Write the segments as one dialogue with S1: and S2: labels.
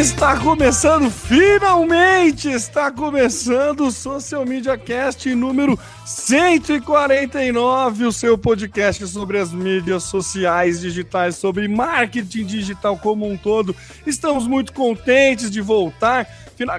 S1: Está começando, finalmente está começando o Social Media Cast número 149, o seu podcast sobre as mídias sociais digitais, sobre marketing digital como um todo. Estamos muito contentes de voltar.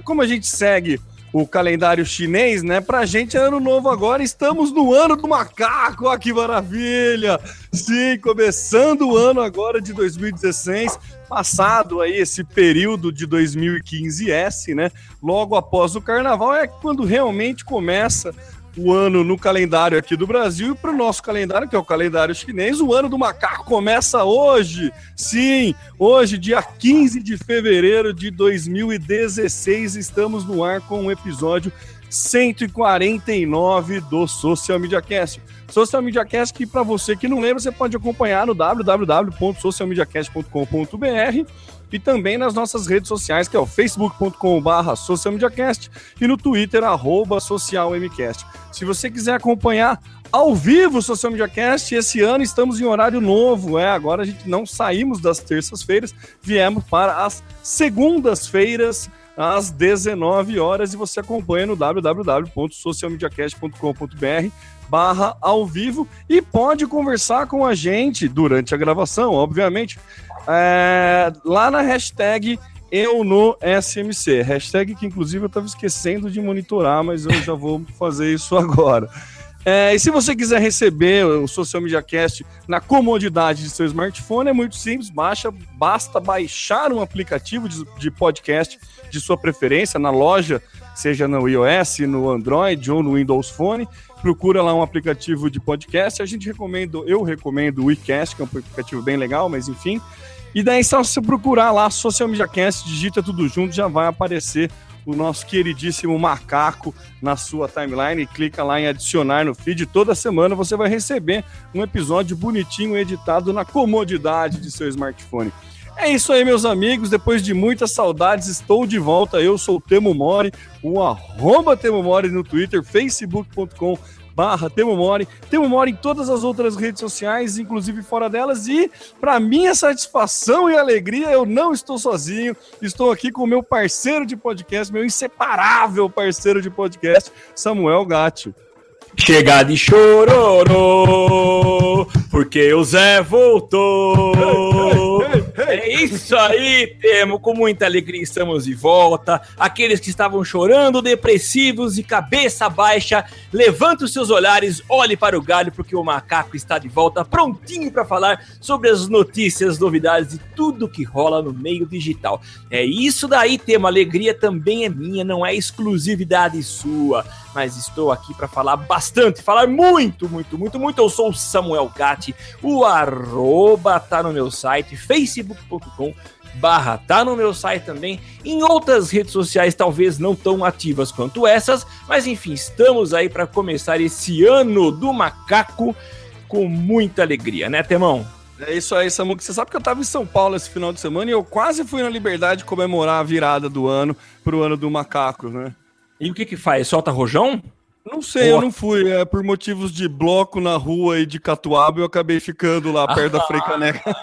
S1: Como a gente segue o calendário chinês, né? Pra gente é ano novo agora, estamos no ano do macaco, ó que maravilha! Sim, começando o ano agora de 2016, passado aí esse período de 2015S, né? Logo após o carnaval é quando realmente começa o ano no calendário aqui do Brasil e para o nosso calendário, que é o calendário chinês, o ano do macaco começa hoje. Sim, hoje, dia 15 de fevereiro de 2016, estamos no ar com o episódio 149 do Social Media Cast. Social Media Cast que para você que não lembra, você pode acompanhar no www.socialmediacast.com.br e também nas nossas redes sociais, que é o facebook.com.br socialmediacast e no Twitter, arroba socialmcast. Se você quiser acompanhar ao vivo o Social Media Cast, esse ano estamos em horário novo, é, agora a gente não saímos das terças-feiras, viemos para as segundas-feiras, às 19 horas, e você acompanha no www.socialmediacast.com.br barra ao vivo e pode conversar com a gente durante a gravação, obviamente, é, lá na hashtag eu no SMC. Hashtag que inclusive eu estava esquecendo de monitorar, mas eu já vou fazer isso agora. É, e se você quiser receber o Social Media Cast na comodidade de seu smartphone, é muito simples, baixa, basta baixar um aplicativo de, de podcast de sua preferência na loja, seja no iOS, no Android ou no Windows Phone. Procura lá um aplicativo de podcast. A gente recomenda, eu recomendo o WeCast, que é um aplicativo bem legal, mas enfim. E daí, só você procurar lá Social Media Cast, digita tudo junto, já vai aparecer o nosso queridíssimo macaco na sua timeline. Clica lá em adicionar no feed. Toda semana você vai receber um episódio bonitinho editado na comodidade de seu smartphone. É isso aí, meus amigos. Depois de muitas saudades, estou de volta. Eu sou o Temo Mori, o arroba Temo Mori no Twitter, facebook.com barra Temo Mori. Temo Mori em todas as outras redes sociais, inclusive fora delas. E, para minha satisfação e alegria, eu não estou sozinho. Estou aqui com o meu parceiro de podcast, meu inseparável parceiro de podcast, Samuel Gatti.
S2: Chega de chororô, porque o Zé voltou. É isso aí, Temo. Com muita alegria estamos de volta. Aqueles que estavam chorando, depressivos e cabeça baixa, levante os seus olhares, olhe para o galho, porque o macaco está de volta, prontinho para falar sobre as notícias, novidades e tudo que rola no meio digital. É isso daí, Temo. A alegria também é minha, não é exclusividade sua. Mas estou aqui para falar bastante, falar muito, muito, muito, muito. Eu sou o Samuel Gatti, o arroba tá no meu site, facebook.com barra tá no meu site também, em outras redes sociais talvez não tão ativas quanto essas, mas enfim, estamos aí para começar esse ano do macaco com muita alegria, né, Temão?
S1: É isso aí, Samuca. Você sabe que eu estava em São Paulo esse final de semana e eu quase fui na Liberdade comemorar a virada do ano pro ano do macaco, né?
S2: E o que que faz? Solta rojão?
S1: Não sei, eu não fui. É, por motivos de bloco na rua e de catuaba, eu acabei ficando lá perto da Frei Caneca.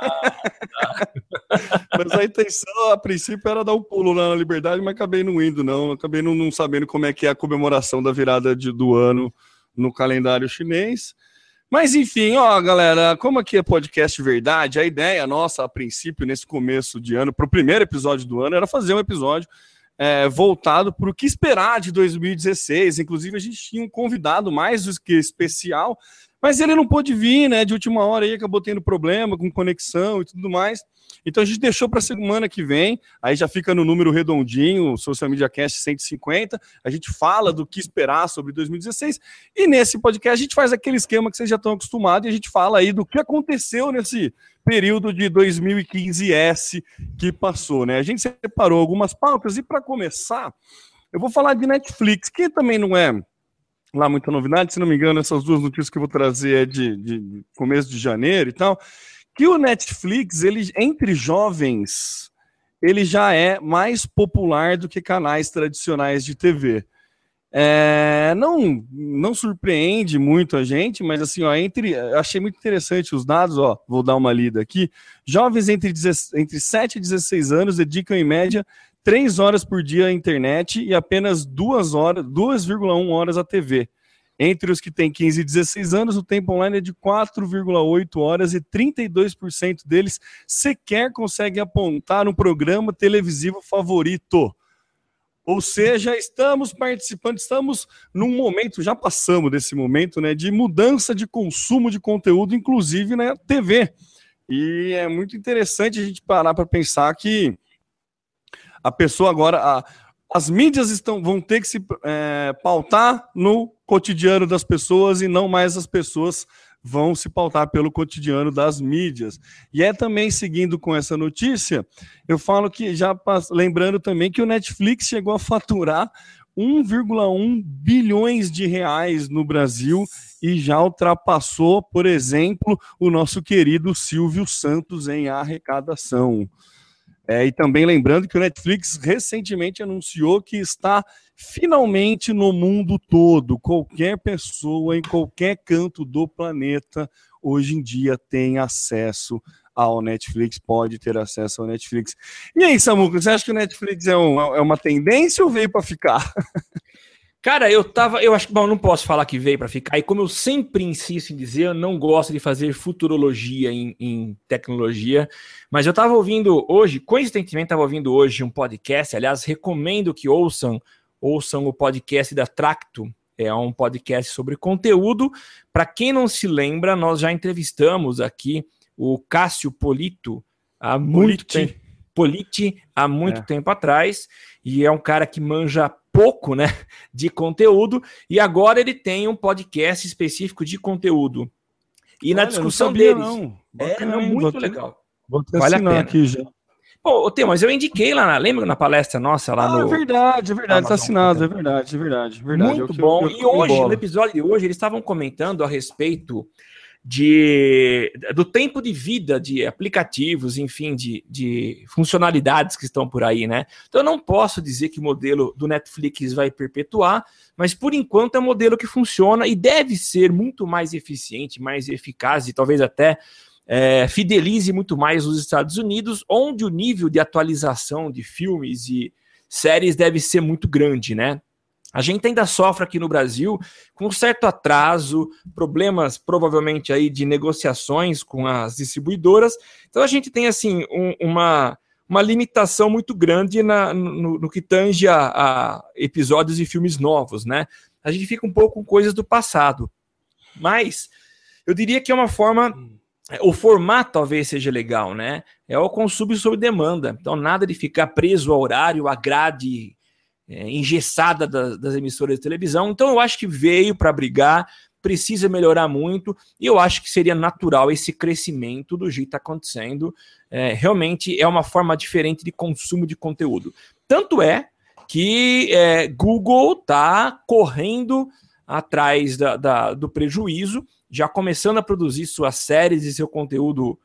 S1: mas a intenção, a princípio, era dar um pulo lá na Liberdade, mas acabei não indo, não. Acabei não, não sabendo como é que é a comemoração da virada de, do ano no calendário chinês. Mas enfim, ó, galera, como aqui é podcast verdade, a ideia nossa, a princípio, nesse começo de ano, para o primeiro episódio do ano, era fazer um episódio é, voltado para o que esperar de 2016. Inclusive, a gente tinha um convidado mais do que especial, mas ele não pôde vir, né? De última hora aí, acabou tendo problema com conexão e tudo mais. Então a gente deixou para semana que vem, aí já fica no número redondinho, Social Media Cast 150. A gente fala do que esperar sobre 2016 e nesse podcast a gente faz aquele esquema que vocês já estão acostumados e a gente fala aí do que aconteceu nesse período de 2015S que passou, né? A gente separou algumas pautas e para começar, eu vou falar de Netflix, que também não é lá muita novidade, se não me engano, essas duas notícias que eu vou trazer é de, de começo de janeiro e tal que o Netflix, ele entre jovens, ele já é mais popular do que canais tradicionais de TV. É, não, não surpreende muito a gente, mas assim, ó, entre, achei muito interessante os dados, ó, vou dar uma lida aqui. Jovens entre, entre 7 e 16 anos dedicam em média 3 horas por dia à internet e apenas 2 horas, 2,1 horas à TV. Entre os que têm 15 e 16 anos, o tempo online é de 4,8 horas e 32% deles sequer conseguem apontar um programa televisivo favorito. Ou seja, estamos participando, estamos num momento, já passamos desse momento, né, de mudança de consumo de conteúdo, inclusive na TV. E é muito interessante a gente parar para pensar que a pessoa agora, a, as mídias estão, vão ter que se é, pautar no cotidiano das pessoas e não mais as pessoas vão se pautar pelo cotidiano das mídias. E é também seguindo com essa notícia, eu falo que já lembrando também que o Netflix chegou a faturar 1,1 bilhões de reais no Brasil e já ultrapassou, por exemplo, o nosso querido Silvio Santos em arrecadação. É, e também lembrando que o Netflix recentemente anunciou que está finalmente no mundo todo. Qualquer pessoa em qualquer canto do planeta hoje em dia tem acesso ao Netflix, pode ter acesso ao Netflix. E aí, Samuca, você acha que o Netflix é, um, é uma tendência ou veio para ficar?
S2: Cara, eu tava. Eu acho que. Bom, não posso falar que veio para ficar. E como eu sempre insisto em dizer, eu não gosto de fazer futurologia em, em tecnologia. Mas eu tava ouvindo hoje, coincidentemente, tava ouvindo hoje um podcast. Aliás, recomendo que ouçam, ouçam o podcast da Tracto. É um podcast sobre conteúdo. Para quem não se lembra, nós já entrevistamos aqui o Cássio Polito há muito tempo. Politi há muito é. tempo atrás. E é um cara que manja pouco, né, de conteúdo, e agora ele tem um podcast específico de conteúdo. E Olha, na discussão sabia, deles. Não.
S1: é não, muito vou legal. Vou ter vale a pena. aqui já.
S2: Pô, Tê, mas eu indiquei lá, na, lembra na palestra nossa lá ah,
S1: no. É verdade, é verdade, tá assinado, é verdade, é verdade, é verdade.
S2: Muito é bom. Eu, eu, e hoje, no episódio de hoje, eles estavam comentando a respeito de, do tempo de vida de aplicativos, enfim, de, de funcionalidades que estão por aí, né? Então eu não posso dizer que o modelo do Netflix vai perpetuar, mas por enquanto é um modelo que funciona e deve ser muito mais eficiente, mais eficaz e talvez até é, fidelize muito mais os Estados Unidos, onde o nível de atualização de filmes e séries deve ser muito grande, né? A gente ainda sofre aqui no Brasil com um certo atraso, problemas provavelmente aí de negociações com as distribuidoras. Então a gente tem assim um, uma, uma limitação muito grande na, no, no que tange a, a, episódios e filmes novos, né? A gente fica um pouco com coisas do passado. Mas eu diria que é uma forma. O formato talvez seja legal, né? É o consumo sob demanda. Então, nada de ficar preso ao horário, à grade é, engessada das, das emissoras de televisão. Então eu acho que veio para brigar, precisa melhorar muito, e eu acho que seria natural esse crescimento do jeito que está acontecendo. É, realmente é uma forma diferente de consumo de conteúdo. Tanto é que é, Google está correndo atrás da, da, do prejuízo, já começando a produzir suas séries e seu conteúdo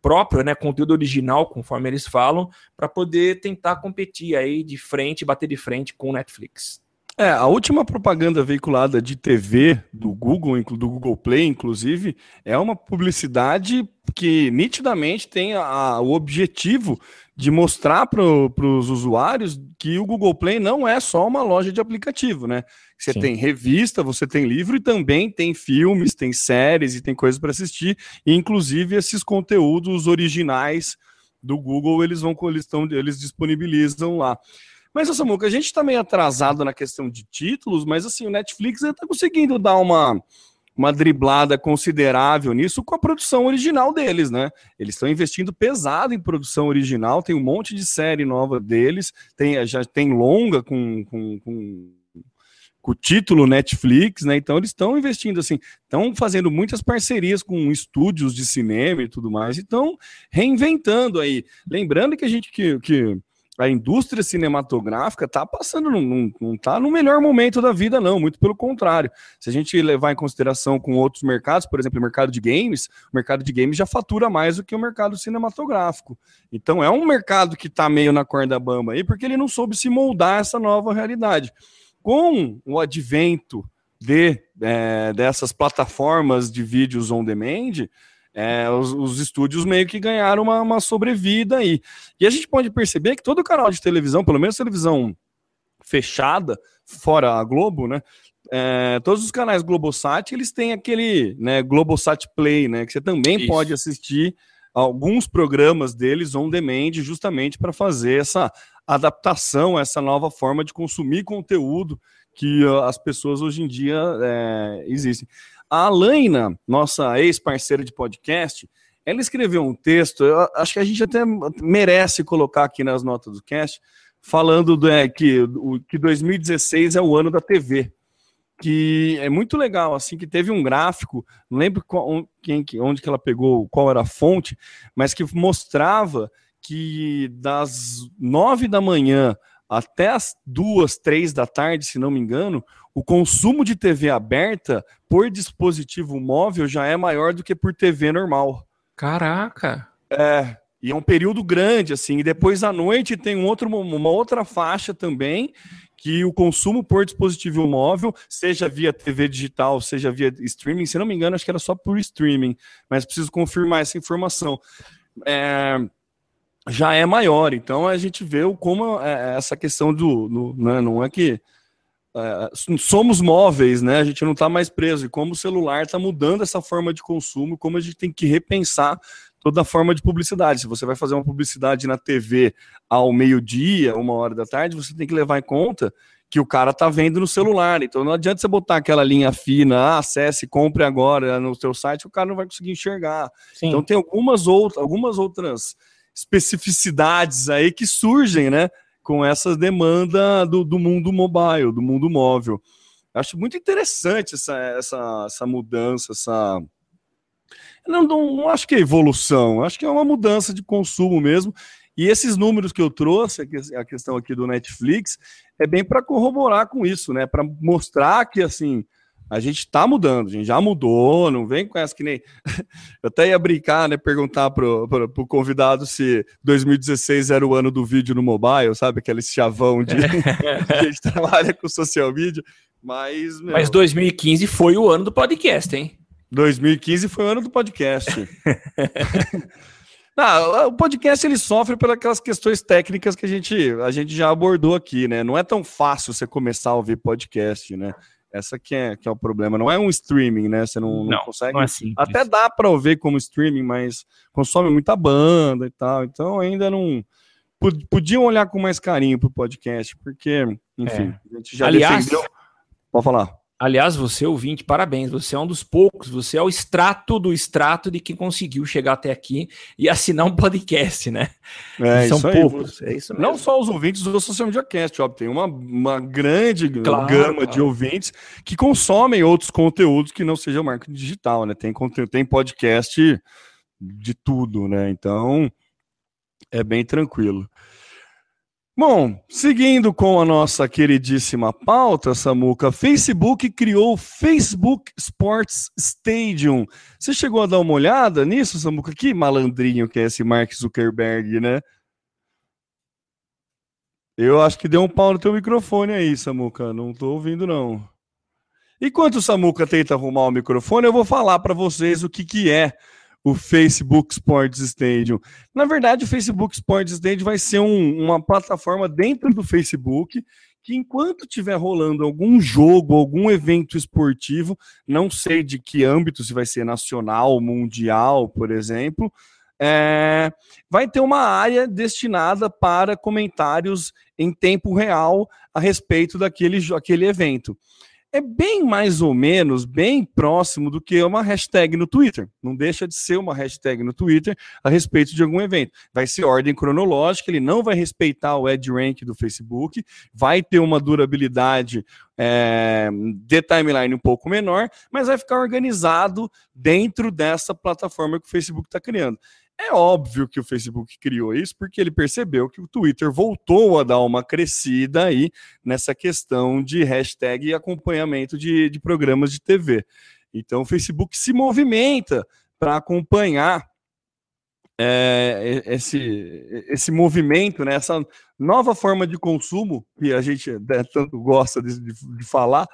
S2: próprio, né, conteúdo original, conforme eles falam, para poder tentar competir aí de frente, bater de frente com o Netflix.
S1: É, a última propaganda veiculada de TV do Google, do Google Play, inclusive, é uma publicidade que nitidamente tem a, o objetivo de mostrar para os usuários que o Google Play não é só uma loja de aplicativo, né? Você Sim. tem revista, você tem livro e também tem filmes, tem séries e tem coisas para assistir, e inclusive esses conteúdos originais do Google eles vão eles, estão, eles disponibilizam lá. Mas, Samuca, a gente está meio atrasado na questão de títulos, mas assim, o Netflix está conseguindo dar uma, uma driblada considerável nisso com a produção original deles, né? Eles estão investindo pesado em produção original, tem um monte de série nova deles, tem, já tem longa com, com, com, o título Netflix, né? Então eles estão investindo assim, estão fazendo muitas parcerias com estúdios de cinema e tudo mais, e estão reinventando aí. Lembrando que a gente que, que a indústria cinematográfica está passando, não, está no melhor momento da vida, não, muito pelo contrário. Se a gente levar em consideração com outros mercados, por exemplo, o mercado de games, o mercado de games já fatura mais do que o mercado cinematográfico. Então é um mercado que está meio na corda bamba aí, porque ele não soube se moldar essa nova realidade. Com o advento de, é, dessas plataformas de vídeos on demand, é, os, os, estúdios meio que ganharam uma, uma, sobrevida aí. E a gente pode perceber que todo canal de televisão, pelo menos televisão fechada, fora a Globo, né? É, todos os canais Globosat, eles têm aquele né, Globosat Play, né? Que você também Isso. pode assistir alguns programas deles on demand, justamente para fazer essa adaptação, essa nova forma de consumir conteúdo que as pessoas hoje em dia é, existem. A Alaina, nossa ex-parceira de podcast, ela escreveu um texto, acho que a gente até merece colocar aqui nas notas do cast, falando do, é, que, o, que 2016 é o ano da TV. Que é muito legal, assim, que teve um gráfico, não lembro qual, quem, onde que ela pegou, qual era a fonte, mas que mostrava que das nove da manhã até as duas, três da tarde, se não me engano, o consumo de TV aberta por dispositivo móvel já é maior do que por TV normal.
S2: Caraca!
S1: É, e é um período grande, assim. E depois à noite tem um outro, uma outra faixa também, que o consumo por dispositivo móvel, seja via TV digital, seja via streaming, se não me engano, acho que era só por streaming, mas preciso confirmar essa informação. É, já é maior. Então a gente vê como é, essa questão do. do né, não é que é, somos móveis, né? A gente não está mais preso. E como o celular está mudando essa forma de consumo, como a gente tem que repensar toda a forma de publicidade. Se você vai fazer uma publicidade na TV ao meio-dia, uma hora da tarde, você tem que levar em conta que o cara tá vendo no celular. Então não adianta você botar aquela linha fina, ah, acesse, compre agora no seu site, o cara não vai conseguir enxergar. Sim. Então tem algumas outras, algumas outras especificidades aí que surgem, né? Com essa demanda do, do mundo mobile, do mundo móvel. Acho muito interessante essa, essa, essa mudança, essa. Não, não, não acho que é evolução, acho que é uma mudança de consumo mesmo. E esses números que eu trouxe, a questão aqui do Netflix, é bem para corroborar com isso, né? Para mostrar que assim a gente está mudando, a gente já mudou, não vem com essa que nem. Eu até ia brincar, né? Perguntar pro, pro, pro convidado se 2016 era o ano do vídeo no mobile, sabe? Aquele chavão de que a gente trabalha com social media. Mas.
S2: Meu... Mas 2015 foi o ano do podcast, hein?
S1: 2015 foi o ano do podcast. Não, o podcast ele sofre pelas questões técnicas que a gente, a gente já abordou aqui, né? Não é tão fácil você começar a ouvir podcast, né? Essa que é, que é o problema. Não é um streaming, né? Você não, não, não consegue. Não é Até dá para ouvir como streaming, mas consome muita banda e tal. Então ainda não. Podiam olhar com mais carinho pro podcast, porque, enfim, é. a gente já
S2: Aliás, defendeu.
S1: Pode falar.
S2: Aliás, você ouvinte, parabéns. Você é um dos poucos, você é o extrato do extrato de quem conseguiu chegar até aqui e assinar um podcast, né?
S1: É, São poucos. É isso mesmo. Não só os ouvintes do Social Media Cast, ó, tem uma, uma grande claro, gama claro. de ouvintes que consomem outros conteúdos que não sejam marketing digital, né? Tem, tem podcast de tudo, né? Então, é bem tranquilo. Bom, seguindo com a nossa queridíssima pauta, Samuca, Facebook criou o Facebook Sports Stadium. Você chegou a dar uma olhada nisso, Samuca? Que malandrinho que é esse Mark Zuckerberg, né? Eu acho que deu um pau no teu microfone aí, Samuca. Não tô ouvindo, não. Enquanto o Samuca tenta arrumar o microfone, eu vou falar para vocês o que, que é o Facebook Sports Stadium. Na verdade, o Facebook Sports Stadium vai ser um, uma plataforma dentro do Facebook que enquanto estiver rolando algum jogo, algum evento esportivo, não sei de que âmbito, se vai ser nacional, mundial, por exemplo, é, vai ter uma área destinada para comentários em tempo real a respeito daquele aquele evento é bem mais ou menos, bem próximo do que uma hashtag no Twitter. Não deixa de ser uma hashtag no Twitter a respeito de algum evento. Vai ser ordem cronológica, ele não vai respeitar o Ad Rank do Facebook, vai ter uma durabilidade é, de timeline um pouco menor, mas vai ficar organizado dentro dessa plataforma que o Facebook está criando. É óbvio que o Facebook criou isso porque ele percebeu que o Twitter voltou a dar uma crescida aí nessa questão de hashtag e acompanhamento de, de programas de TV. Então o Facebook se movimenta para acompanhar é, esse, esse movimento, né, essa nova forma de consumo que a gente né, tanto gosta de, de, de falar,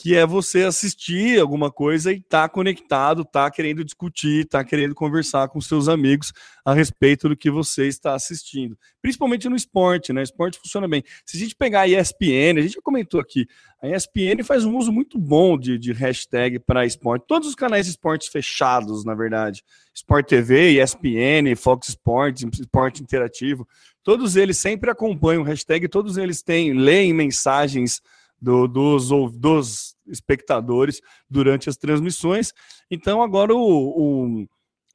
S1: que é você assistir alguma coisa e tá conectado, tá querendo discutir, tá querendo conversar com seus amigos a respeito do que você está assistindo. Principalmente no esporte, né? O esporte funciona bem. Se a gente pegar a ESPN, a gente já comentou aqui, a ESPN faz um uso muito bom de, de hashtag para esporte. Todos os canais de esportes fechados, na verdade. Sport TV, ESPN, Fox Sports, Esporte Interativo, todos eles sempre acompanham hashtag, todos eles têm, leem mensagens do, dos, dos espectadores durante as transmissões. Então agora o, o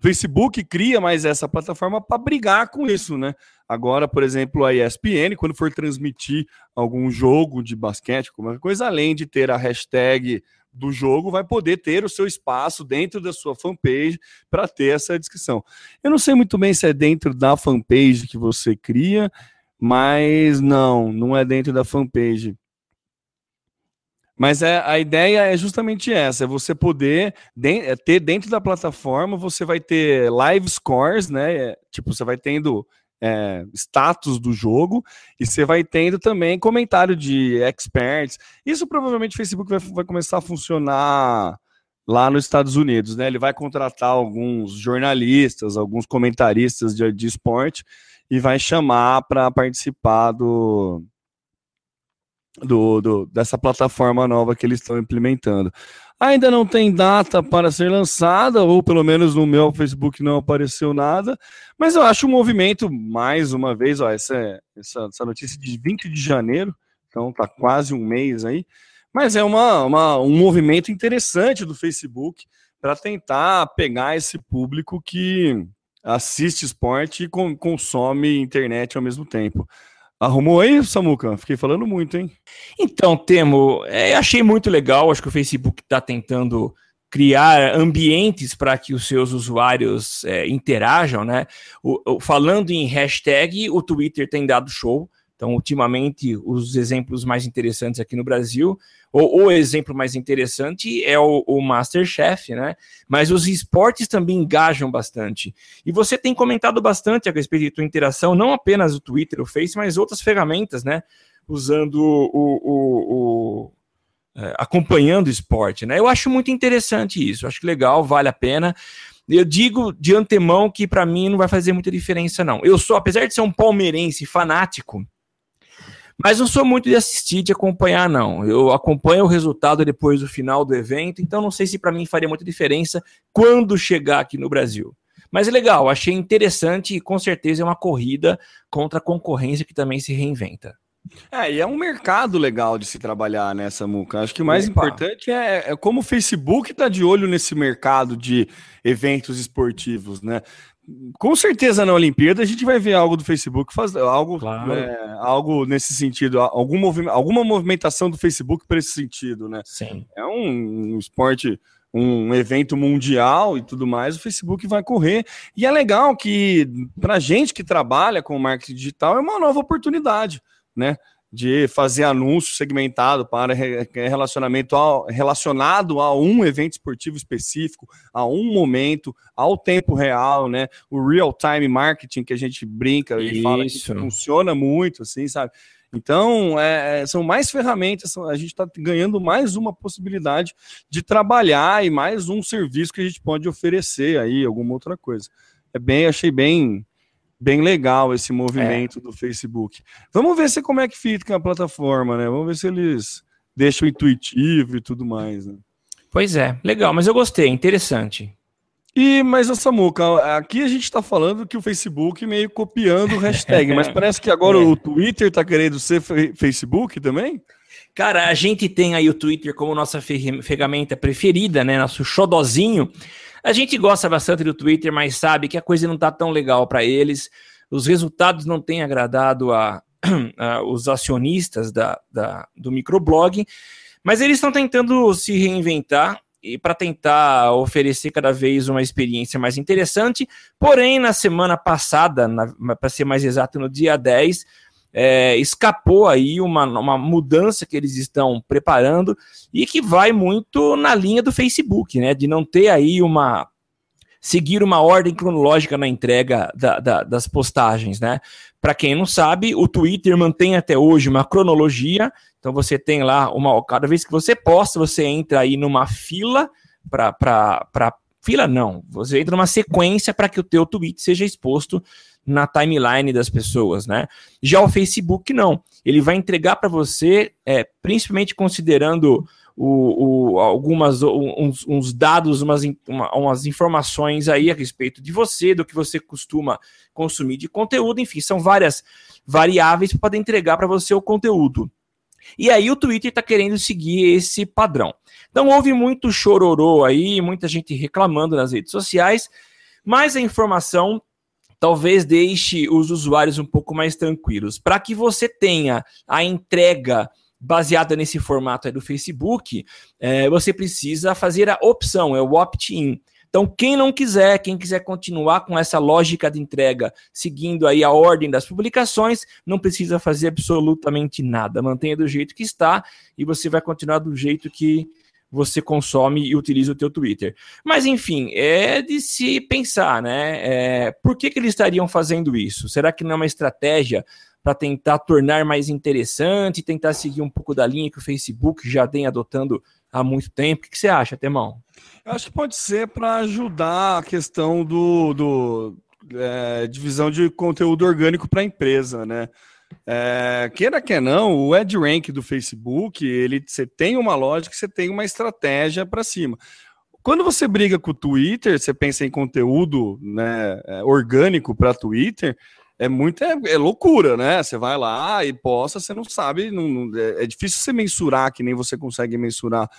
S1: Facebook cria mais essa plataforma para brigar com isso, né? Agora, por exemplo, a ESPN, quando for transmitir algum jogo de basquete, alguma coisa, além de ter a hashtag do jogo, vai poder ter o seu espaço dentro da sua fanpage para ter essa descrição. Eu não sei muito bem se é dentro da fanpage que você cria, mas não, não é dentro da fanpage. Mas é, a ideia é justamente essa: é você poder de, é ter dentro da plataforma, você vai ter live scores, né? É, tipo, você vai tendo é, status do jogo e você vai tendo também comentário de experts. Isso provavelmente o Facebook vai, vai começar a funcionar lá nos Estados Unidos, né? Ele vai contratar alguns jornalistas, alguns comentaristas de, de esporte e vai chamar para participar do do, do, dessa plataforma nova que eles estão implementando. Ainda não tem data para ser lançada, ou pelo menos no meu Facebook não apareceu nada, mas eu acho um movimento, mais uma vez, ó, essa, essa, essa notícia de 20 de janeiro, então tá quase um mês aí, mas é uma, uma um movimento interessante do Facebook para tentar pegar esse público que assiste esporte e consome internet ao mesmo tempo. Arrumou aí, Samuca? Fiquei falando muito, hein?
S2: Então, Temo, é, achei muito legal. Acho que o Facebook está tentando criar ambientes para que os seus usuários é, interajam, né? O, o, falando em hashtag, o Twitter tem dado show. Então, ultimamente, os exemplos mais interessantes aqui no Brasil, ou o exemplo mais interessante é o, o Masterchef, né? Mas os esportes também engajam bastante. E você tem comentado bastante a respeito de tua interação, não apenas o Twitter, o Face, mas outras ferramentas, né? Usando o, o, o é, acompanhando o esporte, né? Eu acho muito interessante isso, acho legal, vale a pena. Eu digo de antemão que para mim não vai fazer muita diferença, não. Eu sou, apesar de ser um palmeirense fanático, mas não sou muito de assistir, de acompanhar, não. Eu acompanho o resultado depois do final do evento, então não sei se para mim faria muita diferença quando chegar aqui no Brasil. Mas é legal, achei interessante e com certeza é uma corrida contra a concorrência que também se reinventa.
S1: É, e é um mercado legal de se trabalhar nessa Muca. Acho que o mais Opa. importante é, é, como o Facebook está de olho nesse mercado de eventos esportivos, né? Com certeza na Olimpíada a gente vai ver algo do Facebook fazer algo, claro. é, algo nesse sentido, algum movim alguma movimentação do Facebook para esse sentido, né?
S2: Sim.
S1: É um, um esporte, um evento mundial e tudo mais, o Facebook vai correr. E é legal que, para gente que trabalha com marketing digital, é uma nova oportunidade, né? De fazer anúncio segmentado para relacionamento ao, relacionado a um evento esportivo específico, a um momento, ao tempo real, né? O real time marketing que a gente brinca e Isso. fala que funciona muito, assim, sabe? Então, é, é são mais ferramentas, a gente está ganhando mais uma possibilidade de trabalhar e mais um serviço que a gente pode oferecer aí, alguma outra coisa. É bem, achei bem bem legal esse movimento é. do Facebook. Vamos ver se como é que fica a plataforma, né? Vamos ver se eles deixam intuitivo e tudo mais, né?
S2: Pois é, legal, mas eu gostei, interessante.
S1: E, mas, Samuca, aqui a gente está falando que o Facebook meio copiando o hashtag, mas parece que agora é. o Twitter está querendo ser Facebook também?
S2: Cara, a gente tem aí o Twitter como nossa ferramenta preferida, né? Nosso xodozinho. A gente gosta bastante do Twitter, mas sabe que a coisa não está tão legal para eles. Os resultados não têm agradado a, a os acionistas da, da, do microblog. Mas eles estão tentando se reinventar e para tentar oferecer cada vez uma experiência mais interessante. Porém, na semana passada, para ser mais exato, no dia 10, é, escapou aí uma, uma mudança que eles estão preparando e que vai muito na linha do Facebook, né? De não ter aí uma seguir uma ordem cronológica na entrega da, da, das postagens, né? Para quem não sabe, o Twitter mantém até hoje uma cronologia. Então você tem lá uma cada vez que você posta, você entra aí numa fila para fila não, você entra numa sequência para que o teu tweet seja exposto na timeline das pessoas, né? Já o Facebook não, ele vai entregar para você, é, principalmente considerando o, o, algumas uns, uns, dados, umas, uma, umas informações aí a respeito de você, do que você costuma consumir de conteúdo, enfim, são várias variáveis para poder entregar para você o conteúdo. E aí o Twitter está querendo seguir esse padrão. Então houve muito chororô aí, muita gente reclamando nas redes sociais, mas a informação talvez deixe os usuários um pouco mais tranquilos. Para que você tenha a entrega baseada nesse formato do Facebook, é, você precisa fazer a opção, é o opt-in. Então, quem não quiser, quem quiser continuar com essa lógica de entrega, seguindo aí a ordem das publicações, não precisa fazer absolutamente nada. Mantenha do jeito que está e você vai continuar do jeito que você consome e utiliza o teu Twitter. Mas enfim, é de se pensar, né? É, por que, que eles estariam fazendo isso? Será que não é uma estratégia para tentar tornar mais interessante, tentar seguir um pouco da linha que o Facebook já vem adotando há muito tempo. O que você acha, Temão?
S1: Eu acho que pode ser para ajudar a questão do, do é, divisão de conteúdo orgânico para a empresa, né? É, queira que não, o rank do Facebook, ele você tem uma lógica, você tem uma estratégia para cima. Quando você briga com o Twitter, você pensa em conteúdo né, é, orgânico para Twitter, é muito é, é, loucura, né? Você vai lá e posta, você não sabe, não, é, é, difícil você mensurar que nem você consegue mensurar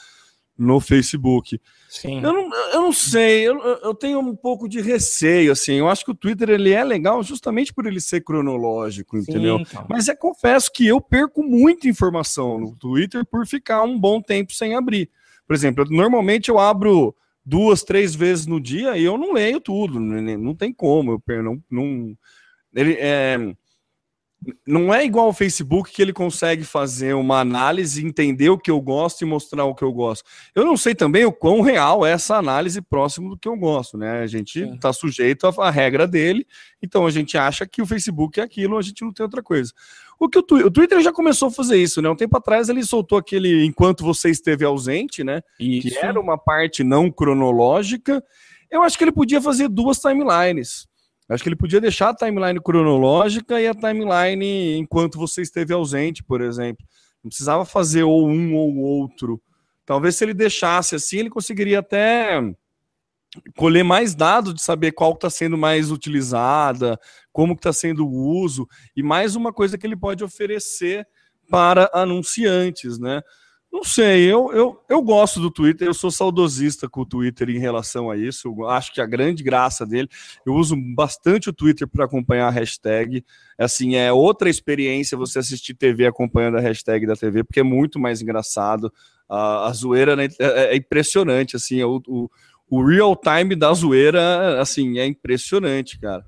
S1: no Facebook. Sim. Eu não, eu não sei, eu, eu tenho um pouco de receio, assim. Eu acho que o Twitter ele é legal justamente por ele ser cronológico, entendeu? Sim, então. Mas é confesso que eu perco muita informação no Twitter por ficar um bom tempo sem abrir. Por exemplo, eu, normalmente eu abro duas, três vezes no dia e eu não leio tudo, não, não tem como, eu não, não ele é, não é igual ao Facebook que ele consegue fazer uma análise, entender o que eu gosto e mostrar o que eu gosto. Eu não sei também o quão real é essa análise próximo do que eu gosto, né? A gente está sujeito à, à, regra dele, então a gente acha que o Facebook é aquilo, a gente não tem outra coisa. O que o, o, Twitter já começou a fazer isso, né? Um tempo atrás ele soltou aquele enquanto você esteve ausente, né? Isso. Que era uma parte não cronológica. Eu acho que ele podia fazer duas timelines. Acho que ele podia deixar a timeline cronológica e a timeline enquanto você esteve ausente, por exemplo. Não precisava fazer ou um ou outro. Talvez se ele deixasse assim, ele conseguiria até colher mais dados de saber qual está sendo mais utilizada, como está sendo o uso, e mais uma coisa que ele pode oferecer para anunciantes, né? Não sei, eu, eu, eu gosto do Twitter, eu sou saudosista com o Twitter em relação a isso. Eu acho que a grande graça dele, eu uso bastante o Twitter para acompanhar a hashtag. Assim, é outra experiência você assistir TV acompanhando a hashtag da TV, porque é muito mais engraçado. A, a zoeira né, é, impressionante, assim, o, o, o real time da zoeira, assim, é impressionante, cara.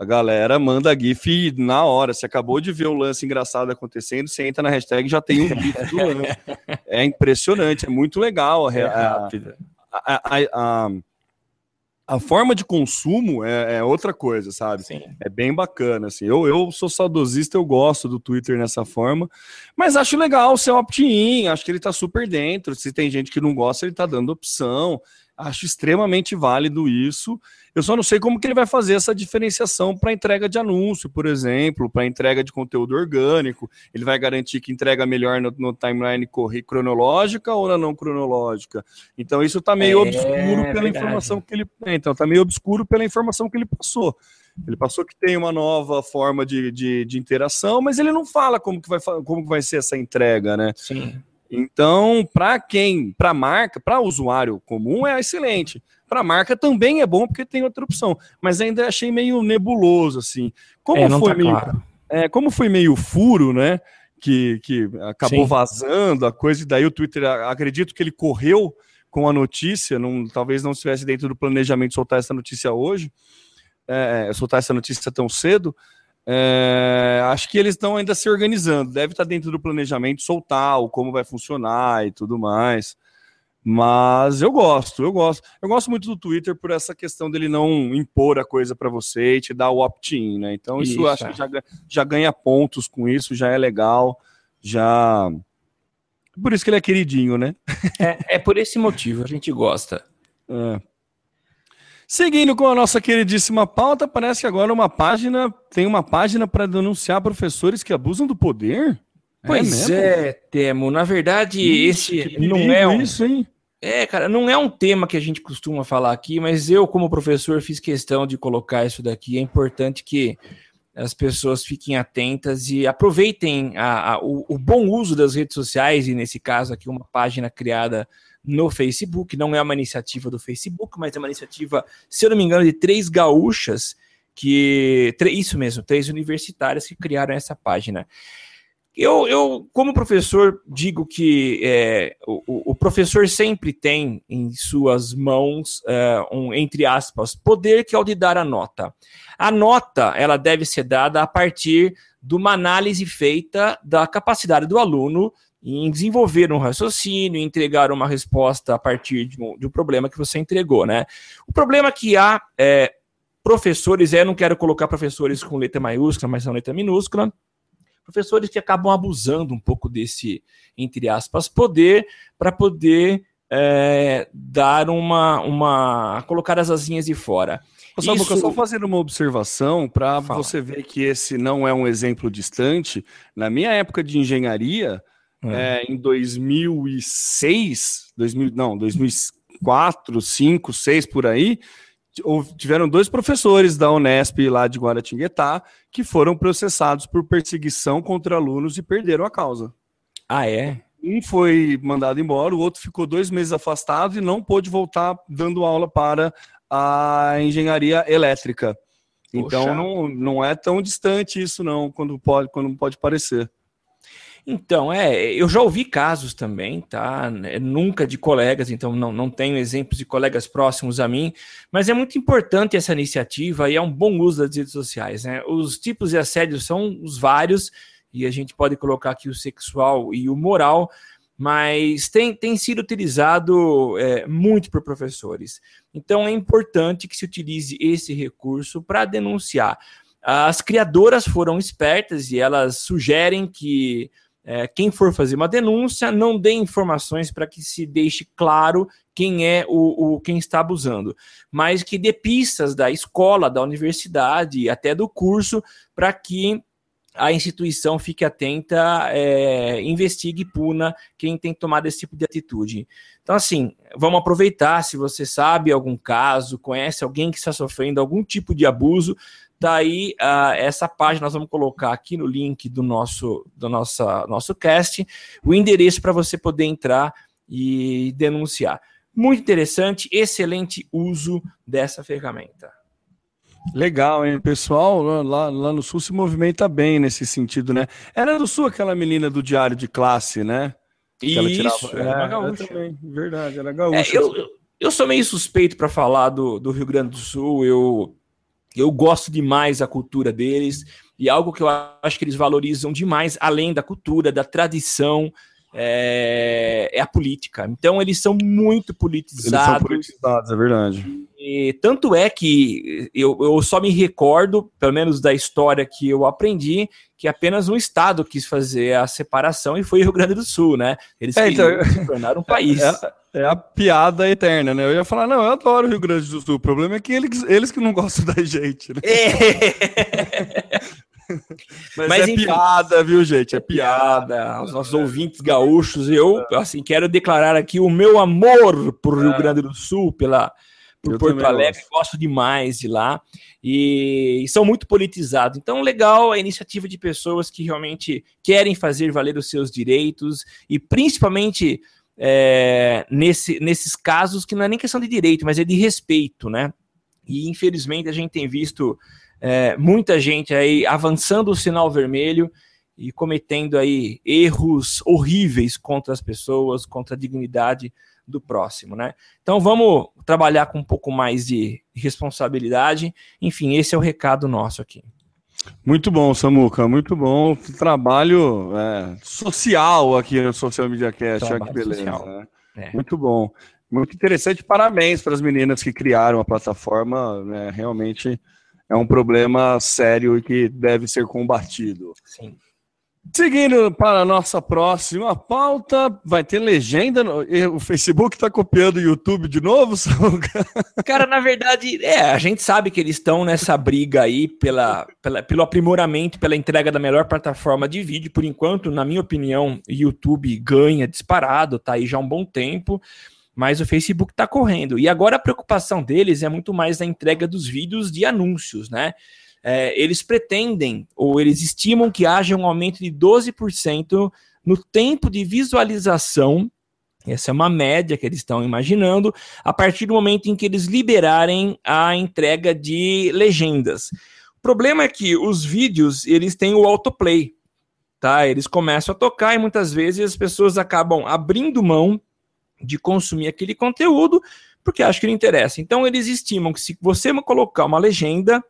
S1: A galera manda GIF na hora. Você acabou de ver o lance engraçado acontecendo, você entra na hashtag já tem um GIF do lance. É impressionante, é muito legal. É rápido. A, a, a, a forma de consumo é, é, outra coisa, sabe? Sim. É bem bacana, assim. Eu, eu sou saudosista, eu gosto do Twitter nessa forma, mas acho legal ser opt-in, acho que ele tá super dentro. Se tem gente que não gosta, ele tá dando opção. Acho extremamente válido isso. Eu só não sei como que ele vai fazer essa diferenciação para entrega de anúncio, por exemplo, para entrega de conteúdo orgânico. Ele vai garantir que entrega melhor no, no timeline cronológica ou na não cronológica. Então isso está meio é, obscuro pela verdade. informação que ele. Então está meio obscuro pela informação que ele passou. Ele passou que tem uma nova forma de, de, de interação, mas ele não fala como que vai, como que vai ser essa entrega, né?
S2: Sim.
S1: Então, para quem, para marca, para usuário comum é excelente. Para marca também é bom porque tem outra opção, mas ainda achei meio nebuloso assim. Como é, foi tá meio, claro. é, como foi meio furo, né? Que, que acabou Sim. vazando a coisa e daí o Twitter, acredito que ele correu com a notícia, não, talvez não estivesse dentro do planejamento soltar essa notícia hoje, é, soltar essa notícia tão cedo. É, acho que eles estão ainda se organizando. Deve estar dentro do planejamento soltar o como vai funcionar e tudo mais. Mas eu gosto, eu gosto. Eu gosto muito do Twitter por essa questão dele não impor a coisa para você e te dar o opt-in, né? Então isso, isso acho é. que já, já ganha pontos com isso, já é legal, já. Por isso que ele é queridinho, né?
S2: É, é por esse motivo, a gente gosta. É.
S1: Seguindo com a nossa queridíssima pauta, parece que agora uma página tem uma página para denunciar professores que abusam do poder.
S2: É pois é, é Temo. Na verdade, Ixi, esse não é um...
S1: isso, hein?
S2: É, cara, não é um tema que a gente costuma falar aqui, mas eu, como professor, fiz questão de colocar isso daqui. É importante que as pessoas fiquem atentas e aproveitem a, a, o, o, bom uso das redes sociais, e nesse caso aqui, uma página criada no Facebook. Não é uma iniciativa do Facebook, mas é uma iniciativa, se eu não me engano, de três gaúchas que. Isso mesmo, três universitárias que criaram essa página. Eu, eu como professor, digo que é, o, o, professor sempre tem em suas mãos é, um, entre aspas, poder que é o de dar a nota. A nota ela deve ser dada a partir de uma análise feita da capacidade do aluno em desenvolver um raciocínio, entregar uma resposta a partir de um, de um problema que você entregou, né? O problema que há é, professores, é, não quero colocar professores com letra maiúscula, mas são letra minúscula, professores que acabam abusando um pouco desse, entre aspas, poder para poder é, dar uma, uma. colocar as asinhas de fora.
S1: Só, Isso... só fazendo uma observação para você ver que esse não é um exemplo distante. Na minha época de engenharia, é. É, em 2006, 2000, não, 2004, 2005, 2006 por aí, tiveram dois professores da Unesp lá de Guaratinguetá que foram processados por perseguição contra alunos e perderam a causa.
S2: Ah, é?
S1: Um foi mandado embora, o outro ficou dois meses afastado e não pôde voltar dando aula para a engenharia elétrica. Então não, não é tão distante isso não, quando pode, quando pode parecer.
S2: Então, é, eu já ouvi casos também, tá? É, nunca de colegas, então não, não tenho exemplos de colegas próximos a mim, mas é muito importante essa iniciativa e é um bom uso das redes sociais, né? Os tipos de assédio são os vários, e a gente pode colocar aqui o sexual e o moral, mas tem, tem sido utilizado é, muito por professores. Então é importante que se utilize esse recurso para denunciar. As criadoras foram espertas e elas sugerem que é, quem for fazer uma denúncia não dê informações para que se deixe claro quem é o, o, quem está abusando, mas que dê pistas da escola, da universidade, até do curso, para que a instituição fique atenta, é, investigue e puna quem tem tomado esse tipo de atitude. Então, assim, vamos aproveitar. Se você sabe algum caso, conhece alguém que está sofrendo algum tipo de abuso, Daí, uh, essa página nós vamos colocar aqui no link do nosso, do nossa, nosso cast o endereço para você poder entrar e denunciar. Muito interessante, excelente uso dessa ferramenta.
S1: Legal, hein? Pessoal lá, lá no Sul se movimenta bem nesse sentido, né? Era do Sul aquela menina do diário de classe, né?
S2: Que Isso, tirava...
S1: era é, gaúcha. Também, verdade, era gaúcha.
S2: É, eu, eu sou meio suspeito para falar do, do Rio Grande do Sul, eu eu gosto demais da cultura deles e algo que eu acho que eles valorizam demais, além da cultura, da tradição, é, é a política. Então eles são muito politizados. Eles são
S1: politizados, é verdade.
S2: E tanto é que eu, eu só me recordo, pelo menos da história que eu aprendi, que apenas um estado quis fazer a separação e foi o Rio Grande do Sul, né? Eles
S1: É, então,
S2: se tornaram um país.
S1: É, é a piada eterna, né? Eu ia falar, não, eu adoro o Rio Grande do Sul. O problema é que eles, eles que não gostam da gente, né?
S2: É.
S1: Mas,
S2: Mas,
S1: é
S2: enfim.
S1: piada, viu, gente? É piada.
S2: piada aos nossos ouvintes gaúchos. Eu, assim, quero declarar aqui o meu amor por Rio Grande do Sul, pela, por
S1: Eu
S2: Porto Alegre. Gosto demais de lá. E, e são muito politizados. Então, legal a iniciativa de pessoas que realmente querem fazer valer os seus direitos e principalmente é, nesse, nesses casos que não é nem questão de direito, mas é de respeito, né? E infelizmente a gente tem visto é, muita gente aí avançando o sinal vermelho e cometendo aí erros horríveis contra as pessoas, contra a dignidade do próximo, né? Então vamos trabalhar com um pouco mais de responsabilidade. Enfim, esse é o recado nosso aqui.
S1: Muito bom, Samuca, muito bom. Trabalho é, social aqui no Social Media Cast. Olha que beleza. né?
S2: É.
S1: Muito bom. Muito interessante. Parabéns para as meninas que criaram a plataforma. né? Realmente é um problema sério e que deve ser combatido.
S2: Sim.
S1: Seguindo para a nossa próxima pauta, vai ter legenda. no- O Facebook está copiando o YouTube de novo?
S2: Cara, na verdade, é, a gente sabe que eles estão nessa briga aí pela, pela- pelo aprimoramento, pela entrega da melhor plataforma de vídeo. Por enquanto, na minha opinião, o YouTube ganha disparado, tá aí já há um bom tempo, mas o Facebook tá correndo. E agora a preocupação deles é muito mais na entrega dos vídeos de anúncios, né? É, eles pretendem, ou eles estimam que haja um aumento de 12% no tempo de visualização. Essa é uma média que eles estão imaginando a partir do momento em que eles liberarem a entrega de legendas. O problema é que os vídeos, eles têm o autoplay, tá? Eles começam a tocar e muitas vezes as pessoas acabam abrindo mão de consumir aquele conteúdo porque acham que não interessa. Então eles estimam que se você colocar uma legenda,